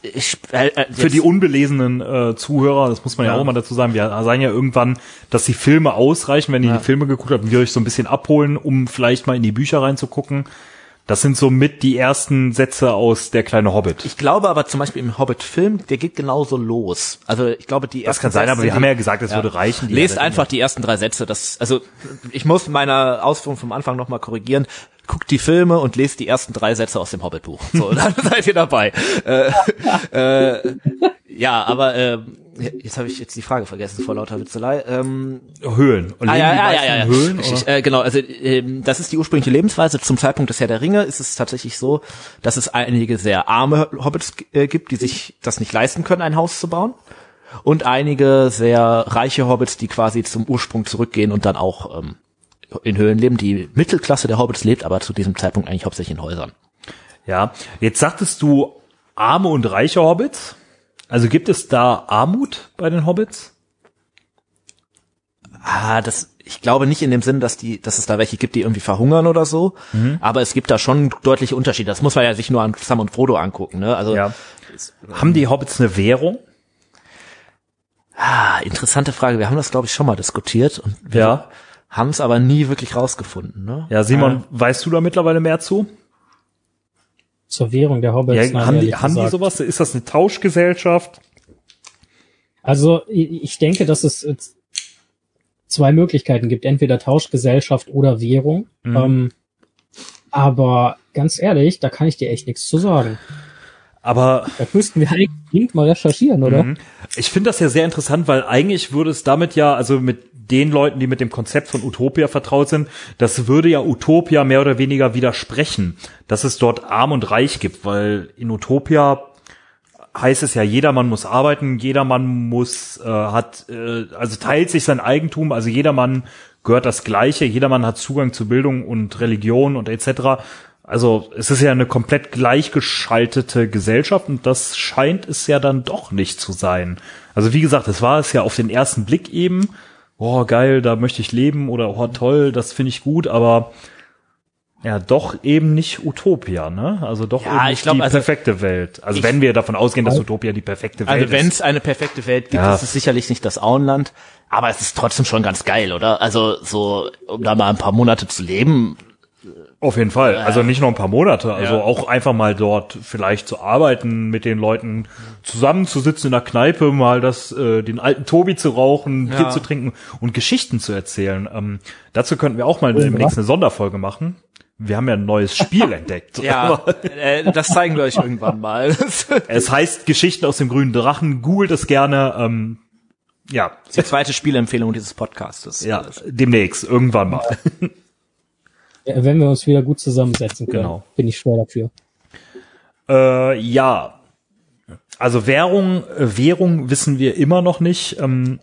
ich, äh, äh Für die unbelesenen äh, Zuhörer, das muss man ja. ja. auch mal dazu sagen, wir sagen ja irgendwann, dass die Filme ausreichen, wenn ihr ja. die Filme geguckt habt, wir euch so ein bisschen abholen, um vielleicht mal in die Bücher reinzugucken. Das sind so mit die ersten Sätze aus Der kleine Hobbit. Ich glaube aber zum Beispiel im Hobbit-Film, der geht genauso los. Also ich glaube, die ersten Das kann sein, aber wir haben ja gesagt, es ja. würde reichen. Lest einfach die ersten drei Sätze. Das, also ich muss meine Ausführung vom Anfang nochmal korrigieren guckt die Filme und lest die ersten drei Sätze aus dem Hobbit-Buch. So, *laughs* dann seid ihr dabei. äh, äh, ja, aber äh, jetzt habe ich jetzt die Frage vergessen vor lauter Witzelei. Ähm, Höhlen. Ah, ja, ja, ja, ja, Höhlen, ich, äh, genau, also ähm, das ist die ursprüngliche Lebensweise. Zum Zeitpunkt des Herr der Ringe ist es tatsächlich so, dass es einige sehr arme Hobbits äh, gibt, die sich das nicht leisten können, ein Haus zu bauen. Und einige sehr reiche Hobbits, die quasi zum Ursprung zurückgehen und dann auch ähm, in Höhlen leben. Die Mittelklasse der Hobbits lebt aber zu diesem Zeitpunkt eigentlich hauptsächlich in Häusern. Ja, jetzt sagtest du arme und reiche Hobbits. Also gibt es da Armut bei den Hobbits? Ah, das, ich glaube nicht in dem Sinn, dass die, dass es da welche gibt, die irgendwie verhungern oder so. Mhm. Aber es gibt da schon deutliche Unterschiede. Das muss man ja sich nur an Sam und Frodo angucken, ne? Also. Ja. Ist, Haben die Hobbits eine Währung? Ah, interessante Frage. Wir haben das, glaube ich, schon mal diskutiert und wir ja. haben es aber nie wirklich rausgefunden, ne? Ja, Simon, ah. weißt du da mittlerweile mehr zu? Zur Währung der Hobbits. Ja, haben die, haben die sowas? Ist das eine Tauschgesellschaft? Also ich denke, dass es zwei Möglichkeiten gibt, entweder Tauschgesellschaft oder Währung. Mhm. Ähm, aber ganz ehrlich, da kann ich dir echt nichts zu sagen. Aber da müssten wir eigentlich mal recherchieren, oder? Mhm. Ich finde das ja sehr interessant, weil eigentlich würde es damit ja, also mit den Leuten, die mit dem Konzept von Utopia vertraut sind, das würde ja Utopia mehr oder weniger widersprechen, dass es dort arm und reich gibt, weil in Utopia heißt es ja, jedermann muss arbeiten, jedermann muss, äh, hat, äh, also teilt sich sein Eigentum, also jedermann gehört das Gleiche, jedermann hat Zugang zu Bildung und Religion und etc. Also es ist ja eine komplett gleichgeschaltete Gesellschaft und das scheint es ja dann doch nicht zu sein. Also wie gesagt, es war es ja auf den ersten Blick eben, oh geil, da möchte ich leben oder oh toll, das finde ich gut, aber ja, doch eben nicht Utopia, ne? Also doch ja, ich glaub, die also perfekte Welt. Also ich, wenn wir davon ausgehen, dass Utopia die perfekte Welt also ist. Also wenn es eine perfekte Welt gibt, ja. ist es sicherlich nicht das Auenland, aber es ist trotzdem schon ganz geil, oder? Also so, um da mal ein paar Monate zu leben, auf jeden Fall. Also nicht nur ein paar Monate, also ja. auch einfach mal dort vielleicht zu arbeiten, mit den Leuten zusammenzusitzen in der Kneipe, mal das, äh, den alten Tobi zu rauchen, Bier zu trinken und Geschichten zu erzählen. Ähm, dazu könnten wir auch mal demnächst eine Sonderfolge machen. Wir haben ja ein neues Spiel *laughs* entdeckt. Ja, äh, das zeigen wir euch irgendwann mal. *laughs* es heißt Geschichten aus dem grünen Drachen. Googelt es gerne. Ähm, ja. Das ist die zweite Spielempfehlung dieses Podcastes. Ja, demnächst, irgendwann mal. *laughs* wenn wir uns wieder gut zusammensetzen können, genau. bin ich schwer dafür. Äh, ja. Also Währung, Währung wissen wir immer noch nicht. Ähm,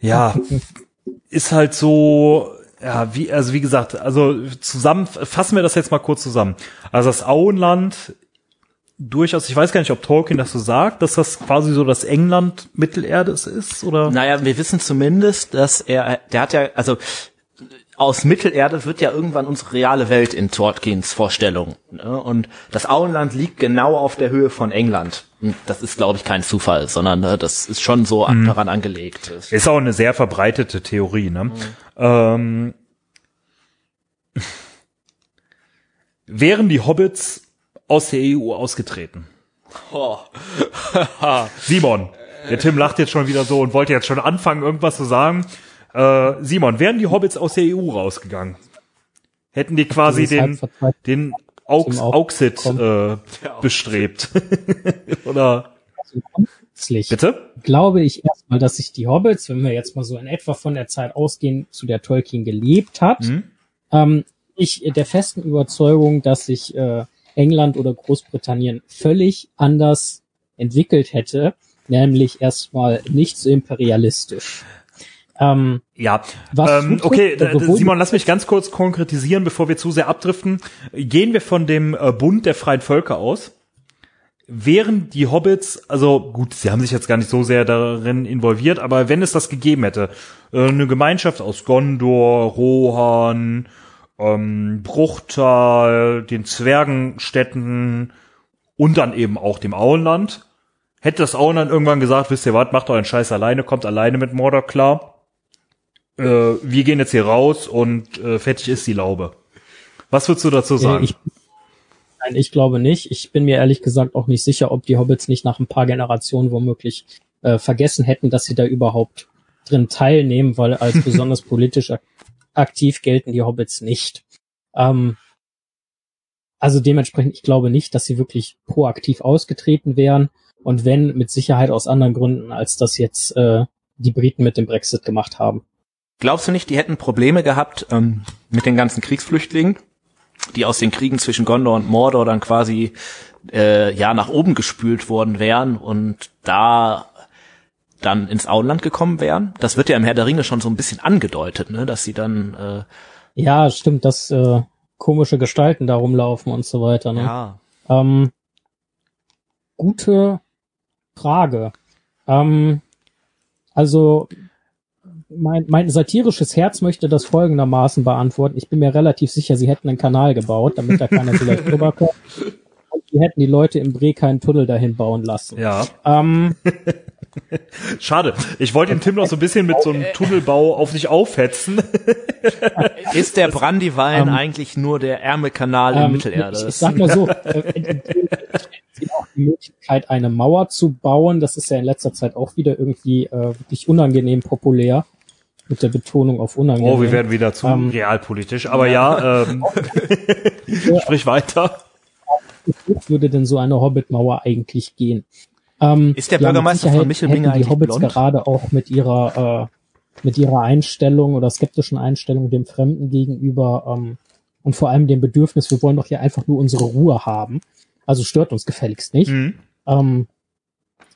ja, *laughs* ist halt so, ja, wie, also wie gesagt, also zusammen, fassen wir das jetzt mal kurz zusammen. Also das Auenland durchaus, ich weiß gar nicht, ob Tolkien das so sagt, dass das quasi so das England Mittelerdes ist, oder? Naja, wir wissen zumindest, dass er, der hat ja, also aus Mittelerde wird ja irgendwann unsere reale Welt in Tolkiens Vorstellung. Ne? Und das Auenland liegt genau auf der Höhe von England. Und das ist, glaube ich, kein Zufall, sondern ne, das ist schon so mhm. daran angelegt. Ist auch eine sehr verbreitete Theorie. Ne? Mhm. Ähm, wären die Hobbits aus der EU ausgetreten? Oh. *laughs* Simon, der Tim lacht jetzt schon wieder so und wollte jetzt schon anfangen, irgendwas zu sagen. Äh, Simon, wären die Hobbits aus der EU rausgegangen? Hätten die quasi den, den Aux, Auxit äh, bestrebt? *laughs* Oder? Grundsätzlich Bitte? glaube ich erstmal, dass sich die Hobbits, wenn wir jetzt mal so in etwa von der Zeit ausgehen, zu der Tolkien gelebt hat, mhm. ähm, ich der festen Überzeugung, dass sich äh, England oder Großbritannien völlig anders entwickelt hätte, nämlich erstmal nicht so imperialistisch. Ähm, ja, ähm, okay, Simon, lass mich ganz kurz konkretisieren, bevor wir zu sehr abdriften. Gehen wir von dem äh, Bund der freien Völker aus? Wären die Hobbits, also gut, sie haben sich jetzt gar nicht so sehr darin involviert, aber wenn es das gegeben hätte, äh, eine Gemeinschaft aus Gondor, Rohan, ähm, Bruchtal, den Zwergenstädten und dann eben auch dem Auenland. Hätte das Auenland irgendwann gesagt, wisst ihr was, macht euren Scheiß alleine, kommt alleine mit Mordor klar. Äh, wir gehen jetzt hier raus und äh, fertig ist die Laube. Was würdest du dazu sagen? Ich, nein, ich glaube nicht. Ich bin mir ehrlich gesagt auch nicht sicher, ob die Hobbits nicht nach ein paar Generationen womöglich äh, vergessen hätten, dass sie da überhaupt drin teilnehmen, weil als *laughs* besonders politisch aktiv gelten die Hobbits nicht. Ähm, also dementsprechend, ich glaube nicht, dass sie wirklich proaktiv ausgetreten wären. Und wenn, mit Sicherheit aus anderen Gründen, als das jetzt äh, die Briten mit dem Brexit gemacht haben. Glaubst du nicht, die hätten Probleme gehabt ähm, mit den ganzen Kriegsflüchtlingen, die aus den Kriegen zwischen Gondor und Mordor dann quasi äh, ja nach oben gespült worden wären und da dann ins Auenland gekommen wären. Das wird ja im Herr der Ringe schon so ein bisschen angedeutet, ne, dass sie dann äh, ja stimmt, dass äh, komische Gestalten da rumlaufen und so weiter. Ne? Ja. Ähm, gute Frage. Ähm, also mein, mein satirisches Herz möchte das folgendermaßen beantworten. Ich bin mir relativ sicher, sie hätten einen Kanal gebaut, damit da keiner so leicht *laughs* drüber kommt. Und die hätten die Leute im Bre keinen Tunnel dahin bauen lassen. Ja. Ähm, *laughs* Schade. Ich wollte den Tim noch so ein bisschen mit so einem Tunnelbau auf sich aufhetzen. *laughs* Ist der Brandywein ähm, eigentlich nur der Ärmelkanal um, in ähm, Mittelerde? Ich, ich sag mal so, äh, auch die Möglichkeit, eine Mauer zu bauen. Das ist ja in letzter Zeit auch wieder irgendwie äh, wirklich unangenehm populär. Mit der Betonung auf unangenehm. Oh, wir werden wieder zu ähm, realpolitisch. Aber ja, ähm, *laughs* *laughs* sprich weiter. Wie würde denn so eine Hobbit-Mauer eigentlich gehen? Ähm, ist der Bürgermeister ja, von Michelbinger die Hobbits blond? gerade auch mit ihrer äh, mit ihrer Einstellung oder skeptischen Einstellung dem Fremden gegenüber ähm, und vor allem dem Bedürfnis, wir wollen doch hier einfach nur unsere Ruhe haben. Also stört uns gefälligst nicht. Mhm. Ähm,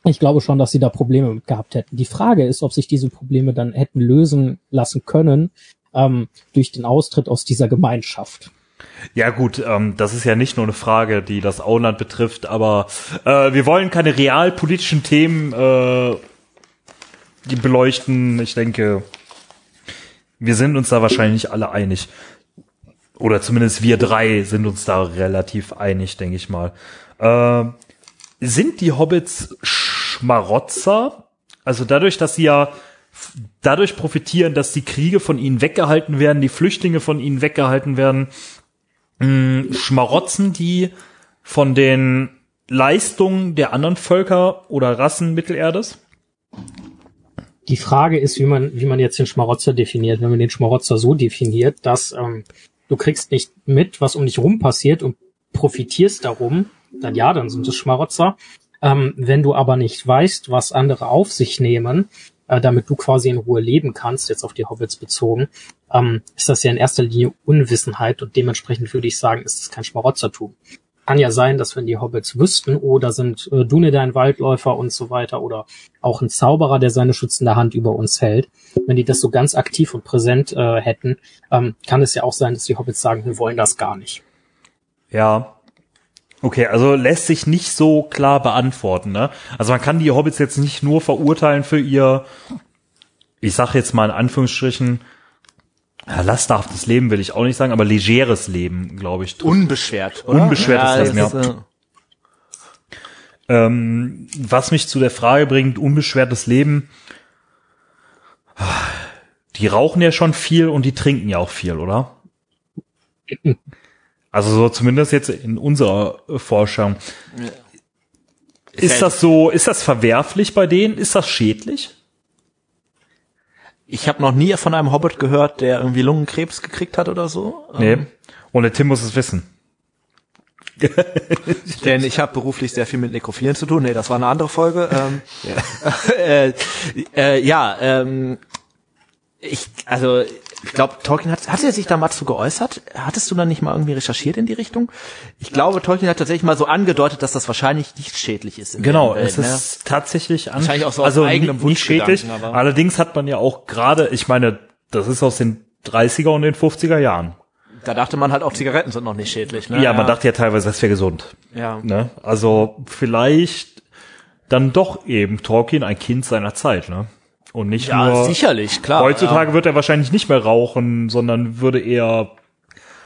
ich glaube schon, dass sie da Probleme mit gehabt hätten. Die Frage ist, ob sich diese Probleme dann hätten lösen lassen können ähm, durch den Austritt aus dieser Gemeinschaft. Ja gut, ähm, das ist ja nicht nur eine Frage, die das Auenland betrifft, aber äh, wir wollen keine realpolitischen Themen äh, beleuchten. Ich denke, wir sind uns da wahrscheinlich alle einig. Oder zumindest wir drei sind uns da relativ einig, denke ich mal. Äh, sind die Hobbits Schmarotzer? Also dadurch, dass sie ja dadurch profitieren, dass die Kriege von ihnen weggehalten werden, die Flüchtlinge von ihnen weggehalten werden, mh, schmarotzen die von den Leistungen der anderen Völker oder Rassen Mittelerdes? Die Frage ist, wie man, wie man jetzt den Schmarotzer definiert. Wenn man den Schmarotzer so definiert, dass ähm, du kriegst nicht mit, was um dich rum passiert und profitierst darum, dann ja, dann sind es Schmarotzer. Ähm, wenn du aber nicht weißt, was andere auf sich nehmen, äh, damit du quasi in Ruhe leben kannst, jetzt auf die Hobbits bezogen, ähm, ist das ja in erster Linie Unwissenheit und dementsprechend würde ich sagen, ist es kein Schmarotzertum. Kann ja sein, dass wenn die Hobbits wüssten, oh, da sind äh, Dunedain Waldläufer und so weiter oder auch ein Zauberer, der seine schützende Hand über uns hält, wenn die das so ganz aktiv und präsent äh, hätten, ähm, kann es ja auch sein, dass die Hobbits sagen, wir wollen das gar nicht. Ja, Okay, also lässt sich nicht so klar beantworten, ne? Also man kann die Hobbits jetzt nicht nur verurteilen für ihr, ich sag jetzt mal in Anführungsstrichen, ja, lasterhaftes Leben will ich auch nicht sagen, aber legeres Leben, glaube ich. Unbeschwert, oder? Unbeschwertes ja, Leben, ja. Ist, äh ähm, was mich zu der Frage bringt, unbeschwertes Leben. Die rauchen ja schon viel und die trinken ja auch viel, oder? *laughs* Also so zumindest jetzt in unserer äh, Forschung. Ist das so, ist das verwerflich bei denen? Ist das schädlich? Ich habe noch nie von einem Hobbit gehört, der irgendwie Lungenkrebs gekriegt hat oder so. Nee. Ähm, Und der Tim muss es wissen. *laughs* Denn ich habe beruflich sehr viel mit Nekrophilen zu tun. Nee, das war eine andere Folge. Ähm, *laughs* *laughs* äh, äh, ja, ähm, ich, also ich glaube, Tolkien hat, hat er sich da mal zu geäußert? Hattest du da nicht mal irgendwie recherchiert in die Richtung? Ich glaube, Tolkien hat tatsächlich mal so angedeutet, dass das wahrscheinlich nicht schädlich ist. in Genau, der es Welt, ne? ist tatsächlich an, Wahrscheinlich auch so also eigenem nicht, nicht schädlich. aber- Allerdings hat man ja auch gerade, ich meine, das ist aus den 30er und den 50er Jahren. Da dachte man halt auch, Zigaretten sind noch nicht schädlich. Ne? Ja, man dachte ja teilweise, das wäre gesund. ja. Ne? Also vielleicht dann doch eben Tolkien ein Kind seiner Zeit, ne? Und nicht Ja, nur sicherlich, klar. heutzutage wird er wahrscheinlich nicht mehr rauchen, sondern würde eher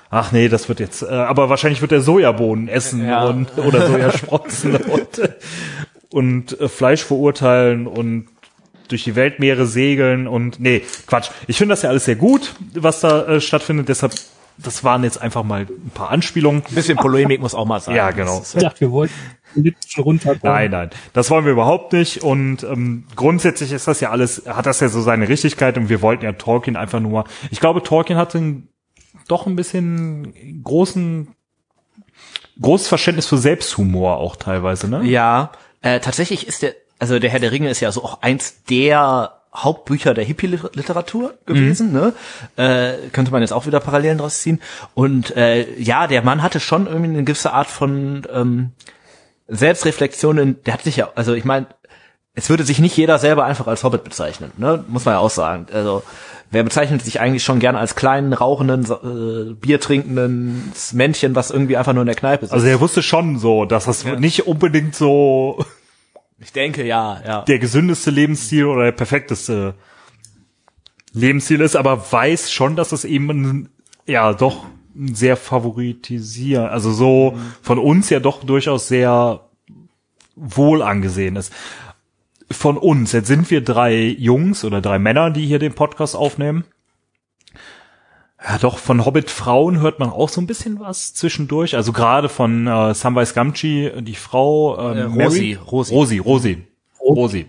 Ach nee, das wird jetzt, äh, aber wahrscheinlich wird er Sojabohnen essen Ja. und oder Sojasprossen *laughs* und, und äh, Fleisch verurteilen und durch die Weltmeere segeln und nee, Quatsch. Ich finde das ja alles sehr gut, was da äh, stattfindet, deshalb das waren jetzt einfach mal ein paar Anspielungen. Ein bisschen Polemik muss auch mal sein. Ja, genau. Ich dachte, wir wollten politisch runterkommen. Nein, nein, das wollen wir überhaupt nicht. Und ähm, grundsätzlich ist das ja alles, hat das ja so seine Richtigkeit und wir wollten ja Tolkien einfach nur. Ich glaube, Tolkien hatte ein, doch ein bisschen großen, großes Verständnis für Selbsthumor auch teilweise, ne? Ja, äh, tatsächlich ist der, also der Herr der Ringe ist ja so auch eins der Hauptbücher der Hippie-Literatur gewesen, ne? Äh, könnte man jetzt auch wieder Parallelen draus ziehen. Und äh, ja, der Mann hatte schon irgendwie eine gewisse Art von ähm, Selbstreflexion. In, der hat sich ja, also ich meine, es würde sich nicht jeder selber einfach als Hobbit bezeichnen, ne? Muss man ja auch sagen. Also wer bezeichnet sich eigentlich schon gern als kleinen, rauchenden, äh, Bier trinkenden Männchen, was irgendwie einfach nur in der Kneipe sitzt? Also er wusste schon so, dass das nicht unbedingt so *laughs* ich denke, ja, ja. der gesündeste Lebensstil oder der perfekteste Lebensstil ist, aber weiß schon, dass es eben ein, ja doch sehr favoritisieren, also so von uns ja doch durchaus sehr wohl angesehen ist. Von uns, jetzt sind wir drei Jungs oder drei Männer, die hier den Podcast aufnehmen. Ja, doch, von Hobbit-Frauen hört man auch so ein bisschen was zwischendurch. Also gerade von äh, Samwise Gamgee, die Frau ähm, Äh, Rosi, Rosi. Rosi, Rosi. Rosi.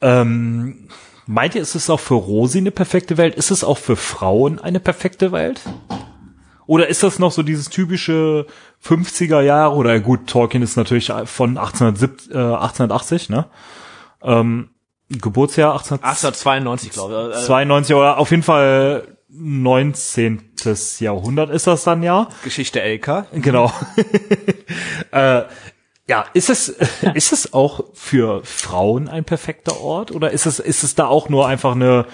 Ähm, meint ihr, ist es auch für Rosi eine perfekte Welt? Ist es auch für Frauen eine perfekte Welt? Oder ist das noch so dieses typische 50er Jahre oder gut, Tolkien ist natürlich von 1870, äh, 1880, ne? Ähm, Geburtsjahr 1892 1892, glaube ich. Äh, 92 oder auf jeden Fall 19. Jahrhundert ist das dann ja. Geschichte LK. Genau. *laughs* äh, ja, ist es, *laughs* ist es auch für Frauen ein perfekter Ort oder ist es, ist es da auch nur einfach eine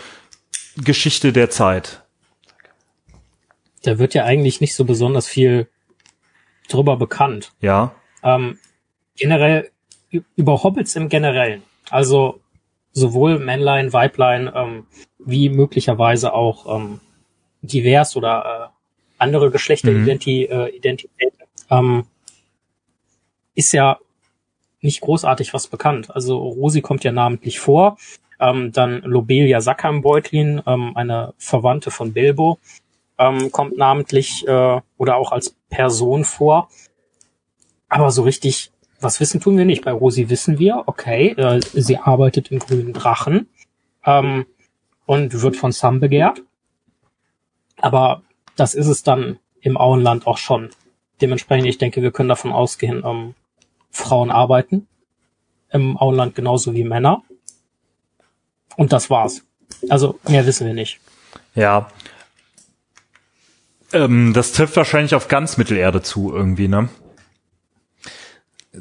Geschichte der Zeit? Da wird ja eigentlich nicht so besonders viel drüber bekannt. Ja. Ähm, generell über Hobbits im Generellen. Also sowohl Männlein, Weiblein, ähm, wie möglicherweise auch ähm, divers oder äh, andere Geschlechteridentitäten. Äh, Identitäten. ähm, ist ja nicht großartig was bekannt. Also Rosi kommt ja namentlich vor. Ähm, dann Lobelia Sackham-Beutlin, ähm, eine Verwandte von Bilbo, ähm, kommt namentlich äh, oder auch als Person vor. Aber so richtig was wissen tun wir nicht. Bei Rosi wissen wir, okay, äh, sie arbeitet im grünen Drachen ähm, und wird von Sam begehrt. Aber das ist es dann im Auenland auch schon. Dementsprechend, ich denke, wir können davon ausgehen, ähm, Frauen arbeiten im Auenland genauso wie Männer. Und das war's. Also mehr wissen wir nicht. Ja. Ähm, das trifft wahrscheinlich auf ganz Mittelerde zu irgendwie, ne?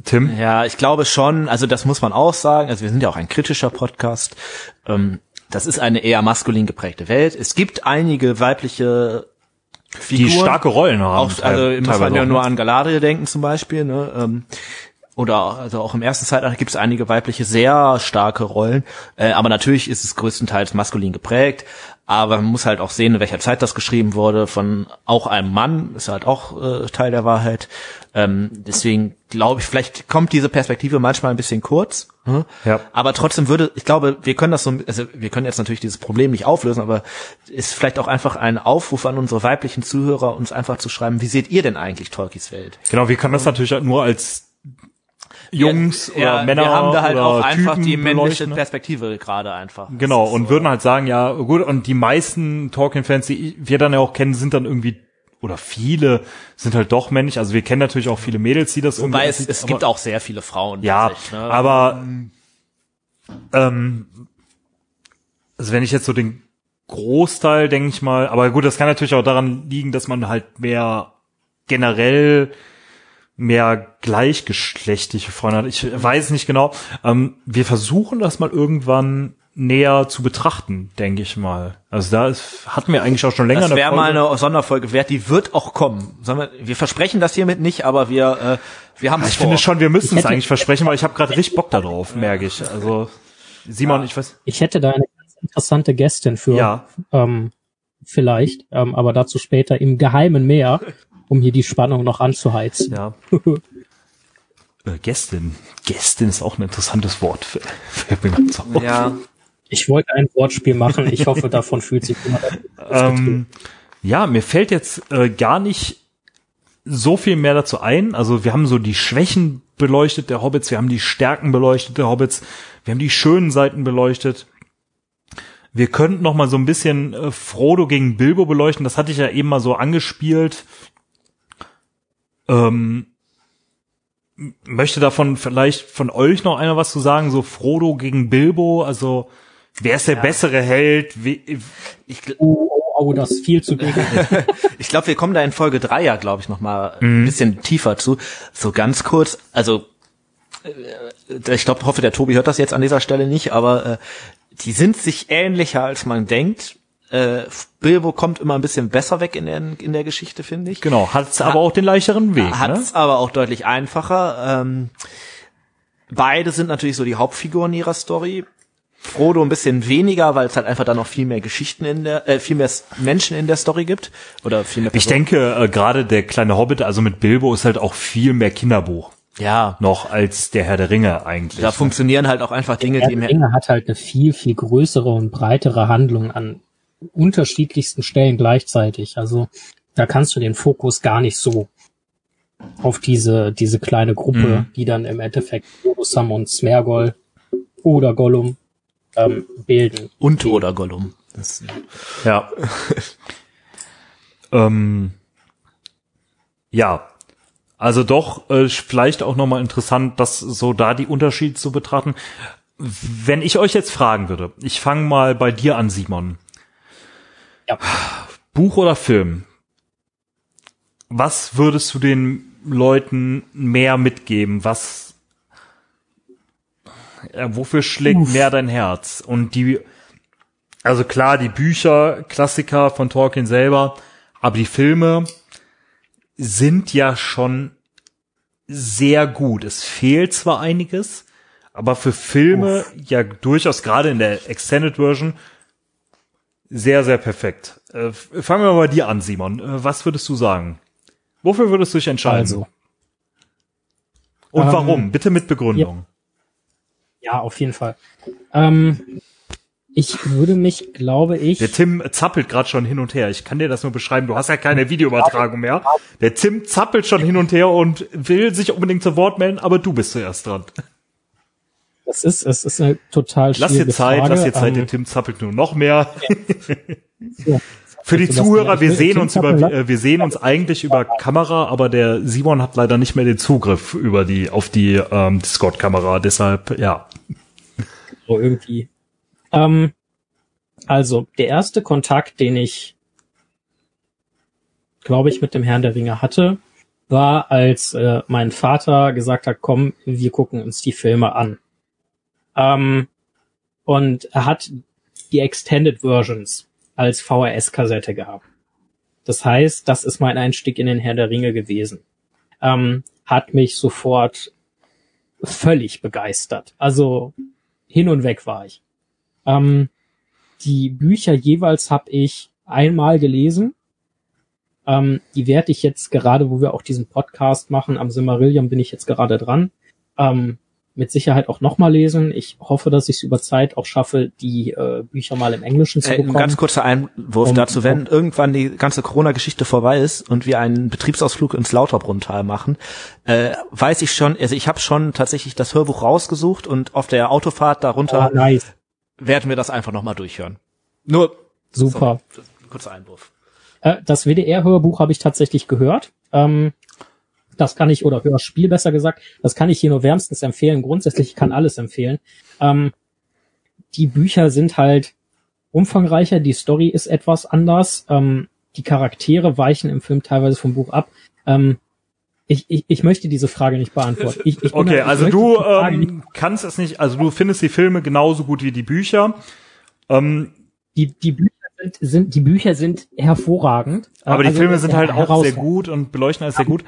Tim? Ja, ich glaube schon. Also das muss man auch sagen. Also wir sind ja auch ein kritischer Podcast. Ähm, das ist eine eher maskulin geprägte Welt. Es gibt einige weibliche Die Figuren. starke Rollen haben. Auch, also muss man ja nur ne? an Galadriel denken zum Beispiel. Ne? Ähm, oder also auch im ersten Zeitalter gibt es einige weibliche sehr starke Rollen, äh, aber natürlich ist es größtenteils maskulin geprägt. Aber man muss halt auch sehen, in welcher Zeit das geschrieben wurde, von auch einem Mann, ist halt auch äh, Teil der Wahrheit. Ähm, deswegen glaube ich, vielleicht kommt diese Perspektive manchmal ein bisschen kurz. Hm? Ja. Aber trotzdem würde, ich glaube, wir können das so, also wir können jetzt natürlich dieses Problem nicht auflösen, aber ist vielleicht auch einfach ein Aufruf an unsere weiblichen Zuhörer, uns einfach zu schreiben, wie seht ihr denn eigentlich Tolkiens Welt? Genau, wir können das natürlich nur als Jungs ja, oder ja, Männer. Wir haben da halt auch einfach Typen die männliche Perspektive gerade einfach. Genau, und so. würden halt sagen, ja, gut, und die meisten Tolkien-Fans, die wir dann ja auch kennen, sind dann irgendwie oder viele sind halt doch männlich. Also wir kennen natürlich auch viele Mädels, die das Wobei irgendwie. Wobei es, es gibt auch sehr viele Frauen. Ja, ne? aber ähm, also wenn ich jetzt so den Großteil, denke ich mal, aber gut, das kann natürlich auch daran liegen, dass man halt mehr generell mehr gleichgeschlechtliche Freunde hat. Ich weiß nicht genau. Ähm, wir versuchen das mal irgendwann näher zu betrachten, denke ich mal. Also da ist, hatten wir eigentlich auch schon länger. Das wäre mal eine Sonderfolge wert, die wird auch kommen. Wir, wir, versprechen das hiermit nicht, aber wir, äh, wir haben es Ich vor. finde schon, wir müssen es eigentlich versprechen, weil ich habe gerade richtig Bock darauf, merke ich. Also Simon, ja. ich weiß. Ich hätte da eine ganz interessante Gästin für. Ja. Ähm, vielleicht, ähm, aber dazu später im Geheimen mehr um hier die Spannung noch anzuheizen. Ja. *laughs* äh, Gästin. Gästin ist auch ein interessantes Wort. Für, *laughs* für ja. Ich wollte ein Wortspiel machen. Ich hoffe, *laughs* davon fühlt sich jemand. Ähm, ja, mir fällt jetzt äh, gar nicht so viel mehr dazu ein. Also wir haben so die Schwächen beleuchtet der Hobbits, wir haben die Stärken beleuchtet der Hobbits, wir haben die schönen Seiten beleuchtet. Wir könnten noch mal so ein bisschen äh, Frodo gegen Bilbo beleuchten. Das hatte ich ja eben mal so angespielt. Ähm, möchte davon vielleicht von euch noch einer was zu sagen? So Frodo gegen Bilbo, also wer ist der ja. bessere Held? Wie, ich, oh, oh, oh, das ist viel zu gegen. *laughs* ich glaube, wir kommen da in Folge drei ja, glaube ich, noch mal mhm. ein bisschen tiefer zu. So ganz kurz, also äh, ich glaube, hoffe, der Tobi hört das jetzt an dieser Stelle nicht, aber äh, die sind sich ähnlicher, als man denkt. Äh, Bilbo kommt immer ein bisschen besser weg in der, in der Geschichte, finde ich. Genau, hat's aber auch den leichteren Weg. Hat's ne? aber auch deutlich einfacher. Ähm, beide sind natürlich so die Hauptfiguren ihrer Story. Frodo ein bisschen weniger, weil es halt einfach da noch viel mehr Geschichten in der, äh, viel mehr Menschen in der Story gibt oder viel mehr. Personen. Ich denke, äh, gerade der kleine Hobbit, also mit Bilbo, ist halt auch viel mehr Kinderbuch. Ja. Noch als der Herr der Ringe eigentlich. Da ne? funktionieren halt auch einfach Dinge, der Herr die Der Ringe hat halt eine viel, viel größere und breitere Handlung an unterschiedlichsten Stellen gleichzeitig. Also da kannst du den Fokus gar nicht so auf diese, diese kleine Gruppe, mhm. die dann im Endeffekt Sam und Smergol oder Gollum ähm, bilden. Und oder Gollum. Das, ja. *laughs* ähm, ja. Also doch äh, vielleicht auch nochmal interessant, das so da die Unterschiede zu betrachten. Wenn ich euch jetzt fragen würde, ich fange mal bei dir an, Simon. Ja. Buch oder Film? Was würdest du den Leuten mehr mitgeben? Was, ja, wofür schlägt Uff. mehr dein Herz? Und die, also klar, die Bücher, Klassiker von Tolkien selber, aber die Filme sind ja schon sehr gut. Es fehlt zwar einiges, aber für Filme Uff. ja durchaus gerade in der Extended Version sehr, sehr perfekt. Äh, fangen wir mal bei dir an, Simon. Äh, was würdest du sagen? Wofür würdest du dich entscheiden? Also. Und ähm, warum? Bitte mit Begründung. Ja, ja auf jeden Fall. Ähm, ich würde mich, glaube ich. Der Tim zappelt gerade schon hin und her. Ich kann dir das nur beschreiben. Du hast ja keine Videoübertragung mehr. Der Tim zappelt schon hin und her und will sich unbedingt zu Wort melden, aber du bist zuerst dran. Es ist, es ist eine total schwierige Lass dir Zeit, Frage. lass dir Zeit, ähm, der Tim zappelt nur noch mehr. Ja. *laughs* Für die Zuhörer, wir sehen uns über, äh, wir sehen uns eigentlich über Kamera, aber der Simon hat leider nicht mehr den Zugriff über die, auf die ähm, Discord-Kamera, deshalb, ja. So irgendwie. Ähm, also, der erste Kontakt, den ich, glaube ich, mit dem Herrn der Ringe hatte, war, als äh, mein Vater gesagt hat, komm, wir gucken uns die Filme an. Ähm, und er hat die Extended Versions als VHS-Kassette gehabt. Das heißt, das ist mein Einstieg in den Herr der Ringe gewesen. Ähm, hat mich sofort völlig begeistert. Also hin und weg war ich. Ähm, die Bücher jeweils habe ich einmal gelesen. Ähm, die werde ich jetzt gerade, wo wir auch diesen Podcast machen, am Simmerillion bin ich jetzt gerade dran. Ähm, mit Sicherheit auch nochmal lesen. Ich hoffe, dass ich es über Zeit auch schaffe, die äh, Bücher mal im Englischen zu äh, bekommen. Ein ganz kurzer Einwurf um, dazu, wenn um, irgendwann die ganze Corona-Geschichte vorbei ist und wir einen Betriebsausflug ins Lauterbrunntal machen, äh, weiß ich schon, also ich habe schon tatsächlich das Hörbuch rausgesucht und auf der Autofahrt darunter oh, nice. werden wir das einfach nochmal durchhören. Nur super. Sorry, kurzer Einwurf. Äh, das WDR-Hörbuch habe ich tatsächlich gehört. Ähm, das kann ich, oder Hörspiel besser gesagt, das kann ich hier nur wärmstens empfehlen. Grundsätzlich ich kann alles empfehlen. Ähm, die Bücher sind halt umfangreicher, die Story ist etwas anders, ähm, die Charaktere weichen im Film teilweise vom Buch ab. Ähm, ich, ich, ich möchte diese Frage nicht beantworten. Ich, ich okay, also du ähm, kannst es nicht, also du findest die Filme genauso gut wie die Bücher. Ähm, die, die Bücher sind, sind, die Bücher sind hervorragend. Aber die also, Filme sind halt auch sehr gut und beleuchten alles sehr gut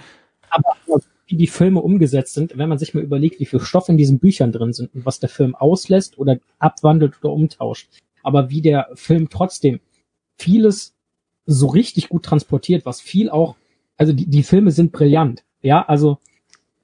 aber wie die Filme umgesetzt sind, wenn man sich mal überlegt, wie viel Stoff in diesen Büchern drin sind und was der Film auslässt oder abwandelt oder umtauscht, aber wie der Film trotzdem vieles so richtig gut transportiert, was viel auch, also die, die Filme sind brillant, ja, also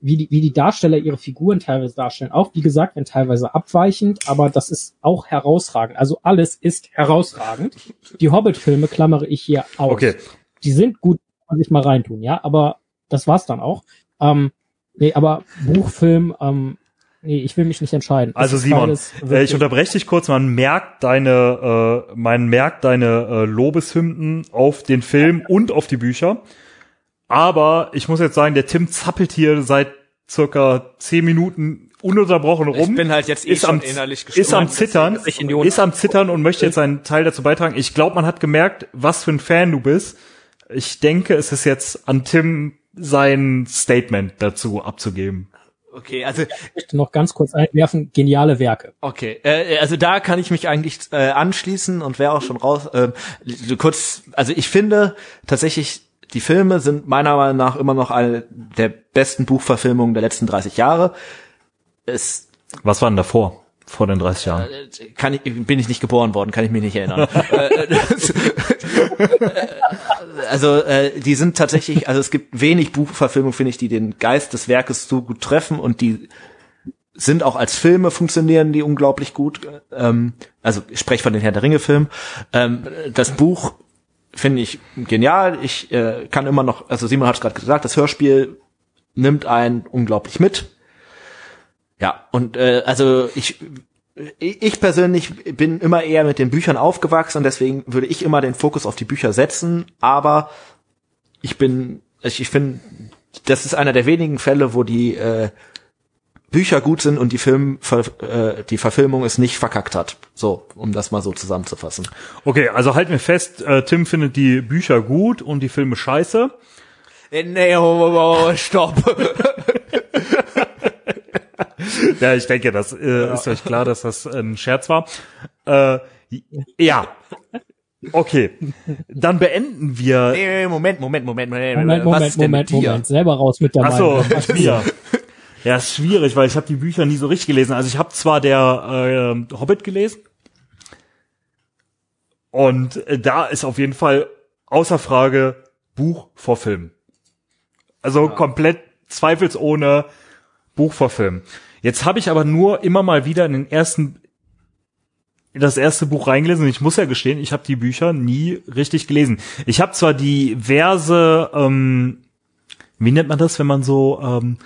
wie die, wie die Darsteller ihre Figuren teilweise darstellen, auch wie gesagt, wenn teilweise abweichend, aber das ist auch herausragend. Also alles ist herausragend. Die Hobbit-Filme klammere ich hier aus. Okay. Die sind gut, kann man sich mal reintun, ja, aber das war's dann auch. Ähm, nee, aber Buchfilm, ähm, nee, ich will mich nicht entscheiden. Also Simon, äh, ich unterbreche dich kurz, man merkt deine, äh, man merkt deine äh, Lobeshymnen auf den Film und auf die Bücher. Aber ich muss jetzt sagen, der Tim zappelt hier seit circa zehn Minuten ununterbrochen rum. Ich bin halt jetzt eh ist am, innerlich Ist am Zittern, ist am Zittern und möchte jetzt einen Teil dazu beitragen. Ich glaube, man hat gemerkt, was für ein Fan du bist. Ich denke, es ist jetzt an Tim sein Statement dazu abzugeben. Okay, also ich möchte noch ganz kurz einwerfen, geniale Werke. Okay, äh, also da kann ich mich eigentlich äh, anschließen und wäre auch schon raus. Äh, kurz, also ich finde tatsächlich, die Filme sind meiner Meinung nach immer noch eine der besten Buchverfilmungen der letzten 30 Jahre. Es Was war denn davor? Vor den 30 Jahren? Äh, kann ich, bin ich nicht geboren worden, kann ich mich nicht erinnern. *laughs* *laughs* Also äh, die sind tatsächlich, also es gibt wenig Buchverfilmungen, finde ich, die den Geist des Werkes so gut treffen und die sind auch als Filme funktionieren die unglaublich gut. Ähm, also ich spreche von den Herr der Ringe Filmen. Ähm, das Buch finde ich genial. Ich äh, kann immer noch, also Simon hat es gerade gesagt, das Hörspiel nimmt einen unglaublich mit. Ja, und äh, also ich ich persönlich bin immer eher mit den Büchern aufgewachsen und deswegen würde ich immer den Fokus auf die Bücher setzen, aber ich bin, ich, ich finde, das ist einer der wenigen Fälle, wo die äh, Bücher gut sind und die Film, äh, die Verfilmung es nicht verkackt hat. So, um das mal so zusammenzufassen. Okay, also halten wir fest, äh, Tim findet die Bücher gut und die Filme scheiße. Äh, nee, oh, oh, oh, stopp. *laughs* *laughs* ja, ich denke, das äh, ja. ist euch klar, dass das ein Scherz war. Äh, ja. Okay, dann beenden wir. Nee, Moment, Moment, Moment, Moment, Moment, was Moment, Moment, Moment, Moment, selber raus mit der Ach so, Meinung. Ja, ist schwierig, weil ich habe die Bücher nie so richtig gelesen. Also ich habe zwar der äh, Hobbit gelesen und äh, da ist auf jeden Fall außer Frage Buch vor Film. Also ja. komplett zweifelsohne Buch vor Film. Jetzt habe ich aber nur immer mal wieder in den ersten das erste Buch reingelesen. Ich muss ja gestehen, ich habe die Bücher nie richtig gelesen. Ich habe zwar diverse, ähm, wie nennt man das, wenn man so ähm,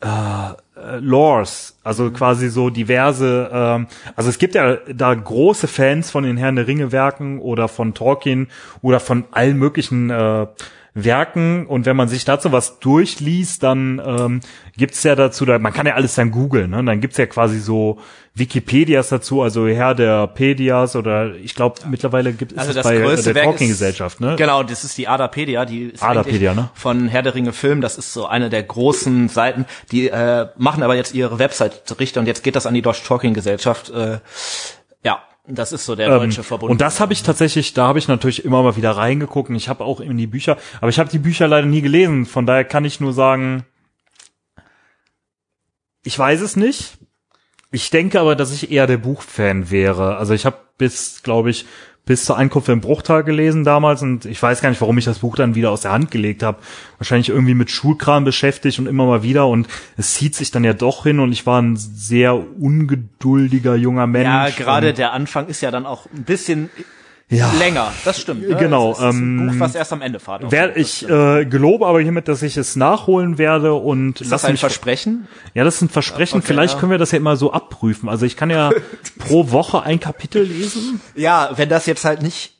äh, Lores, also quasi so diverse, ähm, also es gibt ja da große Fans von den Herrn der Ringe Werken oder von Tolkien oder von allen möglichen äh, Werken und wenn man sich dazu was durchliest, dann ähm, gibt's ja dazu, da, man kann ja alles dann googeln, ne? dann gibt's ja quasi so Wikipedias dazu, also Herr der Pedias oder ich glaube ja. mittlerweile gibt es also das bei größte der Talking-Gesellschaft, ne? Genau, das ist die Adapedia, die ist Adapedia, ne? von Herr der Ringe Film, das ist so eine der großen Seiten, die äh, machen aber jetzt ihre Website richter und jetzt geht das an die Deutsche Talking-Gesellschaft. Äh, ja, das ist so der deutsche ähm, Verbund. Und das habe ich tatsächlich, da habe ich natürlich immer mal wieder reingeguckt. Und ich habe auch in die Bücher, aber ich habe die Bücher leider nie gelesen. Von daher kann ich nur sagen, Ich weiß es nicht. Ich denke aber, dass ich eher der Buchfan wäre. Also ich habe bis, glaube ich, bis zur Ankunft im Bruchtal gelesen damals und ich weiß gar nicht, warum ich das Buch dann wieder aus der Hand gelegt habe. Wahrscheinlich irgendwie mit Schulkram beschäftigt und immer mal wieder und es zieht sich dann ja doch hin und ich war ein sehr ungeduldiger junger Mensch. Ja, gerade der Anfang ist ja dann auch ein bisschen ja. länger. Das stimmt. Ne? Genau. Es ist ein ähm, Buch, was erst am Ende fahrt. Wer, ich äh, gelobe aber hiermit, dass ich es nachholen werde und ist das ein mich Versprechen? Ja, das ist ein Versprechen. Okay, Vielleicht ja. können wir das ja immer so abprüfen. Also ich kann ja *laughs* pro Woche ein Kapitel lesen. Ja, wenn das jetzt halt nicht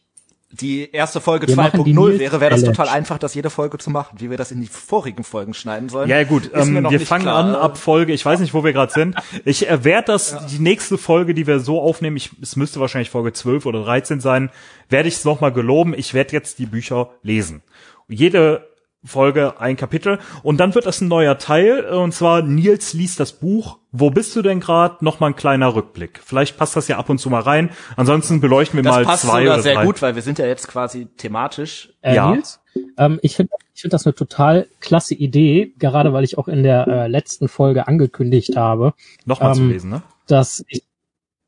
die erste Folge Wir machen die 2.0 Nils wäre, wäre das total einfach, das jede Folge zu machen. Wie wir das in die vorigen Folgen schneiden sollen. Ja gut, ähm, wir fangen klar. an ab Folge, ich weiß nicht, wo wir gerade sind. Ich äh, werde das, die nächste Folge, die wir so aufnehmen, ich, es müsste wahrscheinlich Folge 12 oder 13 sein, werde ich es nochmal geloben. Ich werde jetzt die Bücher lesen. Jede Folge ein Kapitel und dann wird das ein neuer Teil äh, und zwar Nils liest das Buch. Wo bist du denn gerade? Nochmal ein kleiner Rückblick. Vielleicht passt das ja ab und zu mal rein. Ansonsten beleuchten wir Das mal passt zwei sogar oder sehr drei. gut, weil wir sind ja jetzt quasi thematisch. Äh, Ja. Nils? Ähm, ich finde ich find das eine total klasse Idee, gerade weil ich auch in der äh, letzten Folge angekündigt habe, Nochmal zu Ähm, lesen, ne? dass ich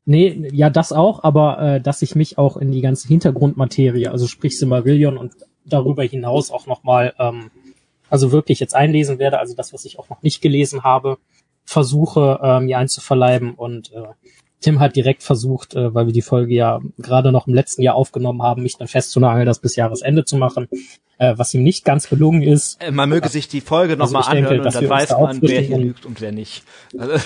Nee, ja, das auch, aber äh, dass ich mich auch in die ganze Hintergrundmaterie, also sprich Silmarillion und darüber hinaus auch nochmal, ähm, also wirklich jetzt einlesen werde, also das, was ich auch noch nicht gelesen habe, versuche äh, mir einzuverleiben und äh, Tim hat direkt versucht, äh, weil wir die Folge ja gerade noch im letzten Jahr aufgenommen haben, mich dann festzunageln, das bis Jahresende zu machen, äh, was ihm nicht ganz gelungen ist. Äh, Man möge sich die Folge Also nochmal denke, anhören und dass dann weiß da man, wer hier und- lügt und wer nicht. Also,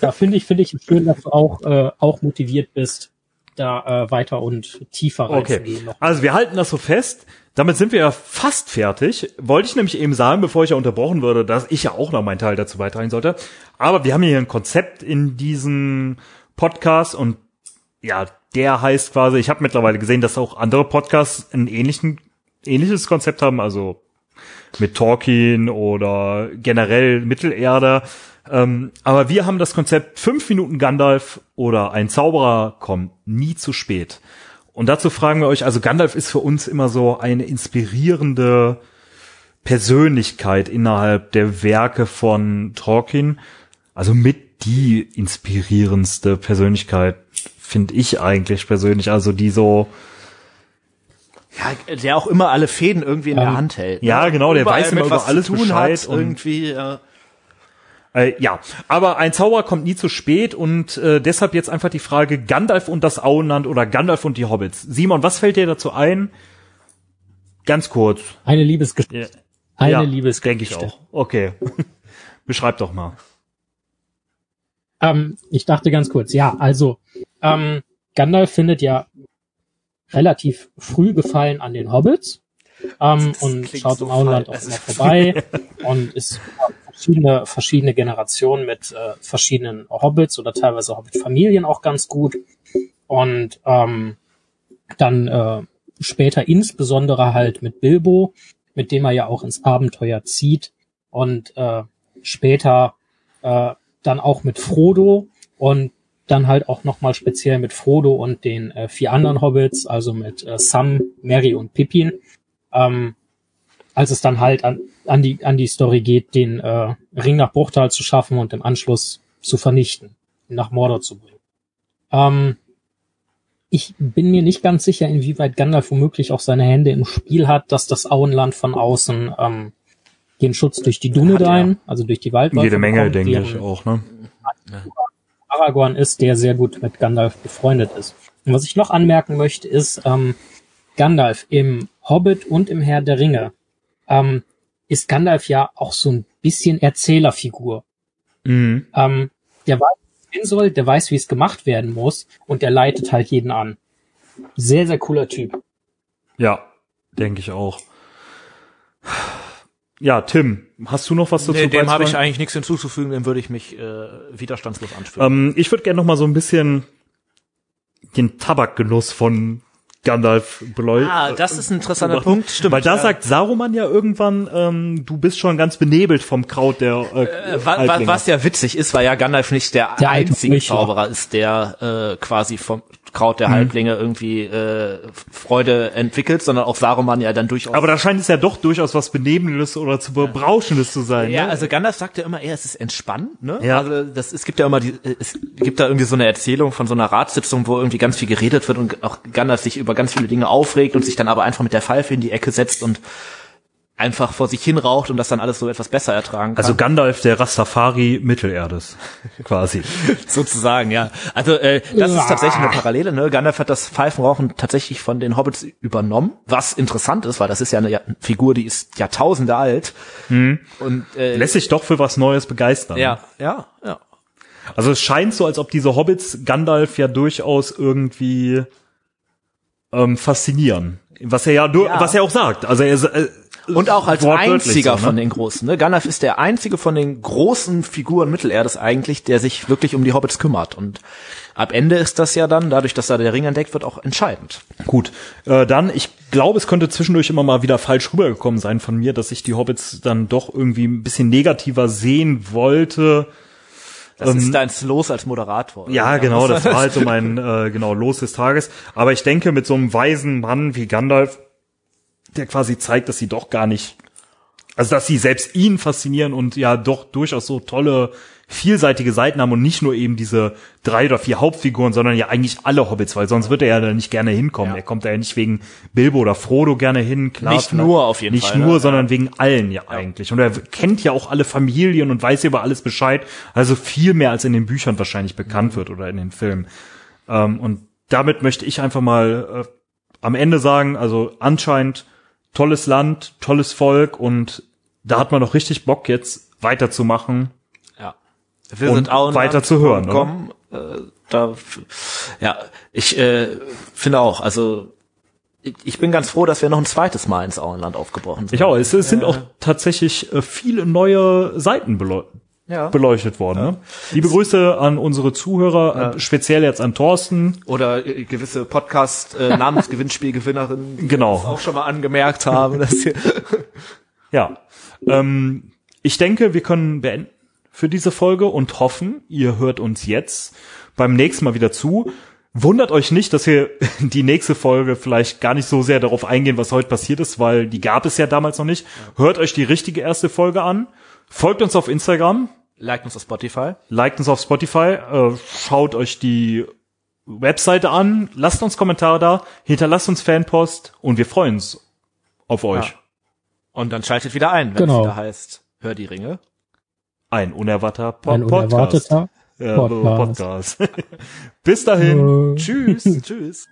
Da, *laughs* finde ich, finde ich schön, dass du auch, äh, auch motiviert bist, da äh, weiter und tiefer Okay, reinzugehen. noch. also wir halten das so fest. Damit sind wir ja fast fertig. Wollte ich nämlich eben sagen, bevor ich ja unterbrochen würde, dass ich ja auch noch meinen Teil dazu beitragen sollte. Aber wir haben hier ein Konzept in diesem Podcast und ja, der heißt quasi, ich habe mittlerweile gesehen, dass auch andere Podcasts ein ähnlichen, ähnliches Konzept haben, also mit Tolkien oder generell Mittelerde. Ähm, aber wir haben das Konzept fünf Minuten Gandalf oder ein Zauberer kommt nie zu spät. Und dazu fragen wir euch, also Gandalf ist für uns immer so eine inspirierende Persönlichkeit innerhalb der Werke von Tolkien. Also mit die inspirierendste Persönlichkeit, finde ich eigentlich persönlich. Also die so, ja, der auch immer alle Fäden irgendwie in der Ähm, Hand hält. ja, ne? genau, der Überall weiß immer mit über alles tun Bescheid hat, und- irgendwie. Ja. Äh, ja, aber ein Zauberer kommt nie zu spät und äh, deshalb jetzt einfach die Frage Gandalf und das Auenland oder Gandalf und die Hobbits. Simon, was fällt dir dazu ein? Ganz kurz. Eine Liebesgeschichte. Ja, Eine ja, Liebesgeschichte. denke ich auch. Okay. *laughs* Beschreib doch mal. Ähm, ich dachte ganz kurz, ja, also ähm, Gandalf findet ja relativ früh Gefallen an den Hobbits ähm, und schaut so im Auenland auch immer vorbei *laughs* und ist verschiedene, verschiedene Generationen mit äh, verschiedenen Hobbits oder teilweise Hobbit-Familien auch ganz gut. Und ähm, dann äh, später insbesondere halt mit Bilbo, mit dem er ja auch ins Abenteuer zieht und äh, später äh, dann auch mit Frodo und dann halt auch nochmal speziell mit Frodo und den äh, vier anderen Hobbits, also mit äh, Sam, Mary und Pippin, ähm, als es dann halt an, an, die, an die Story geht, den äh, Ring nach Bruchtal zu schaffen und im Anschluss zu vernichten, nach Mordor zu bringen. Ähm, ich bin mir nicht ganz sicher, inwieweit Gandalf womöglich auch seine Hände im Spiel hat, dass das Auenland von außen ähm, den Schutz durch die Dunedain, also durch die Waldläufer Jede Menge, bekommt, denke ich auch, ne? Aragorn ist, der sehr gut mit Gandalf befreundet ist. Und was ich noch anmerken möchte, ist, ähm, Gandalf im Hobbit und im Herr der Ringe ähm, ist Gandalf ja auch so ein bisschen Erzählerfigur. Mhm. Ähm, der weiß, wie es gehen soll, der weiß, wie es gemacht werden muss und der leitet halt jeden an. Sehr, sehr cooler Typ. Ja, denke ich auch. Ja, Tim, hast du noch was dazu Nee, dem habe ich eigentlich nichts hinzuzufügen, dem würde ich mich äh, widerstandslos anfühlen. Ähm, ich würde gerne noch mal so ein bisschen den Tabakgenuss von Gandalf beleuchten. ah, das ist ein interessanter Punkt, stimmt. Weil da Äh, sagt Saruman ja irgendwann, ähm, du bist schon ganz benebelt vom Kraut der äh, Äh, wa wa was ja witzig ist, weil ja Gandalf nicht der, Der einzige. Zauberer ist, der äh, quasi vom Kraut der Halblinge irgendwie äh, Freude entwickelt, sondern auch Saruman ja dann durchaus. Aber da scheint es ja doch durchaus was Benehmendes oder zu Berauschendes zu sein. ja, ne? also Gandalf sagt ja immer eher, es ist entspannt, ne? Ja. Also das, es gibt ja immer die, es gibt da irgendwie so eine Erzählung von so einer Ratssitzung, wo irgendwie ganz viel geredet wird und auch Gandalf sich über ganz viele Dinge aufregt und sich dann aber einfach mit der Pfeife in die Ecke setzt und einfach vor sich hin raucht und das dann alles so etwas besser ertragen kann. Also Gandalf, der Rastafari Mittelerdes, *laughs* quasi. Sozusagen, ja. Also äh, das ist tatsächlich eine Parallele. Ne? Gandalf hat das Pfeifenrauchen tatsächlich von den Hobbits übernommen, was interessant ist, weil das ist ja eine Ja- Figur, die ist Jahrtausende alt. Und äh, Lässt sich doch für was Neues begeistern. ja, ja, ja. Also es scheint so, als ob diese Hobbits Gandalf ja durchaus irgendwie ähm, faszinieren. Was er ja, du, Ja. was er auch sagt. Also er äh, Und auch als einziger so, ne? von den Großen. Ne? Gandalf ist der einzige von den großen Figuren Mittelerdes eigentlich, der sich wirklich um die Hobbits kümmert. Und ab Ende ist das ja dann, dadurch, dass da der Ring entdeckt wird, auch entscheidend. Gut, äh, dann, ich glaube, es könnte zwischendurch immer mal wieder falsch rübergekommen sein von mir, dass ich die Hobbits dann doch irgendwie ein bisschen negativer sehen wollte. Das ist dein Los als Moderator. Ähm, Ja, genau, das war halt so *laughs* mein äh, genau Los des Tages. Aber ich denke, mit so einem weisen Mann wie Gandalf, der quasi zeigt, dass sie doch gar nicht, also dass sie selbst ihn faszinieren und ja doch durchaus so tolle, vielseitige Seiten haben und nicht nur eben diese drei oder vier Hauptfiguren, sondern ja eigentlich alle Hobbits, weil sonst wird er ja da nicht gerne hinkommen. Er kommt da ja nicht wegen Bilbo oder Frodo gerne hin. Klar, Nicht nur auf jeden nicht Fall, Nicht nur, ne? sondern wegen allen ja, eigentlich. Und er kennt ja auch alle Familien und weiß über alles Bescheid. Also viel mehr als in den Büchern wahrscheinlich bekannt wird oder in den Filmen. Ähm, und damit möchte ich einfach mal äh, am Ende sagen, also anscheinend tolles Land, tolles Volk und da hat man noch richtig Bock jetzt weiterzumachen. Ja. Wir Und sind Auenland weiter zu hören, Kommen, äh, da, ja, ich äh, finde auch, also ich, bin ganz froh, dass wir noch ein zweites Mal ins Auenland aufgebrochen sind. Ich auch. Es, es sind auch tatsächlich äh, viele neue Seiten Ja. beleuchtet worden. Ne? Liebe Grüße an unsere Zuhörer, äh, speziell jetzt an Thorsten. Oder äh, gewisse Podcast äh, *laughs* Namensgewinnspielgewinnerinnen, die Genau. das auch schon mal angemerkt haben, dass hier *laughs* Ja. Ähm, ich denke, wir können beenden für diese Folge und hoffen, ihr hört uns jetzt beim nächsten Mal wieder zu. Wundert euch nicht, dass wir *laughs* die nächste Folge vielleicht gar nicht so sehr darauf eingehen, was heute passiert ist, weil die gab es ja damals noch nicht. Hört euch die richtige erste Folge an. Folgt uns auf Instagram, liked uns auf Spotify. liked uns auf Spotify, äh, schaut euch die Webseite an, lasst uns Kommentare da, hinterlasst uns Fanpost und wir freuen uns auf euch. Ja. Und dann schaltet wieder ein, wenn Genau. es wieder heißt, hör die Ringe. Ein unerwarteter po Ein Podcast. unerwarteter Äh, Podcast. Podcast. *laughs* Bis dahin. Tschüss. *laughs* Tschüss.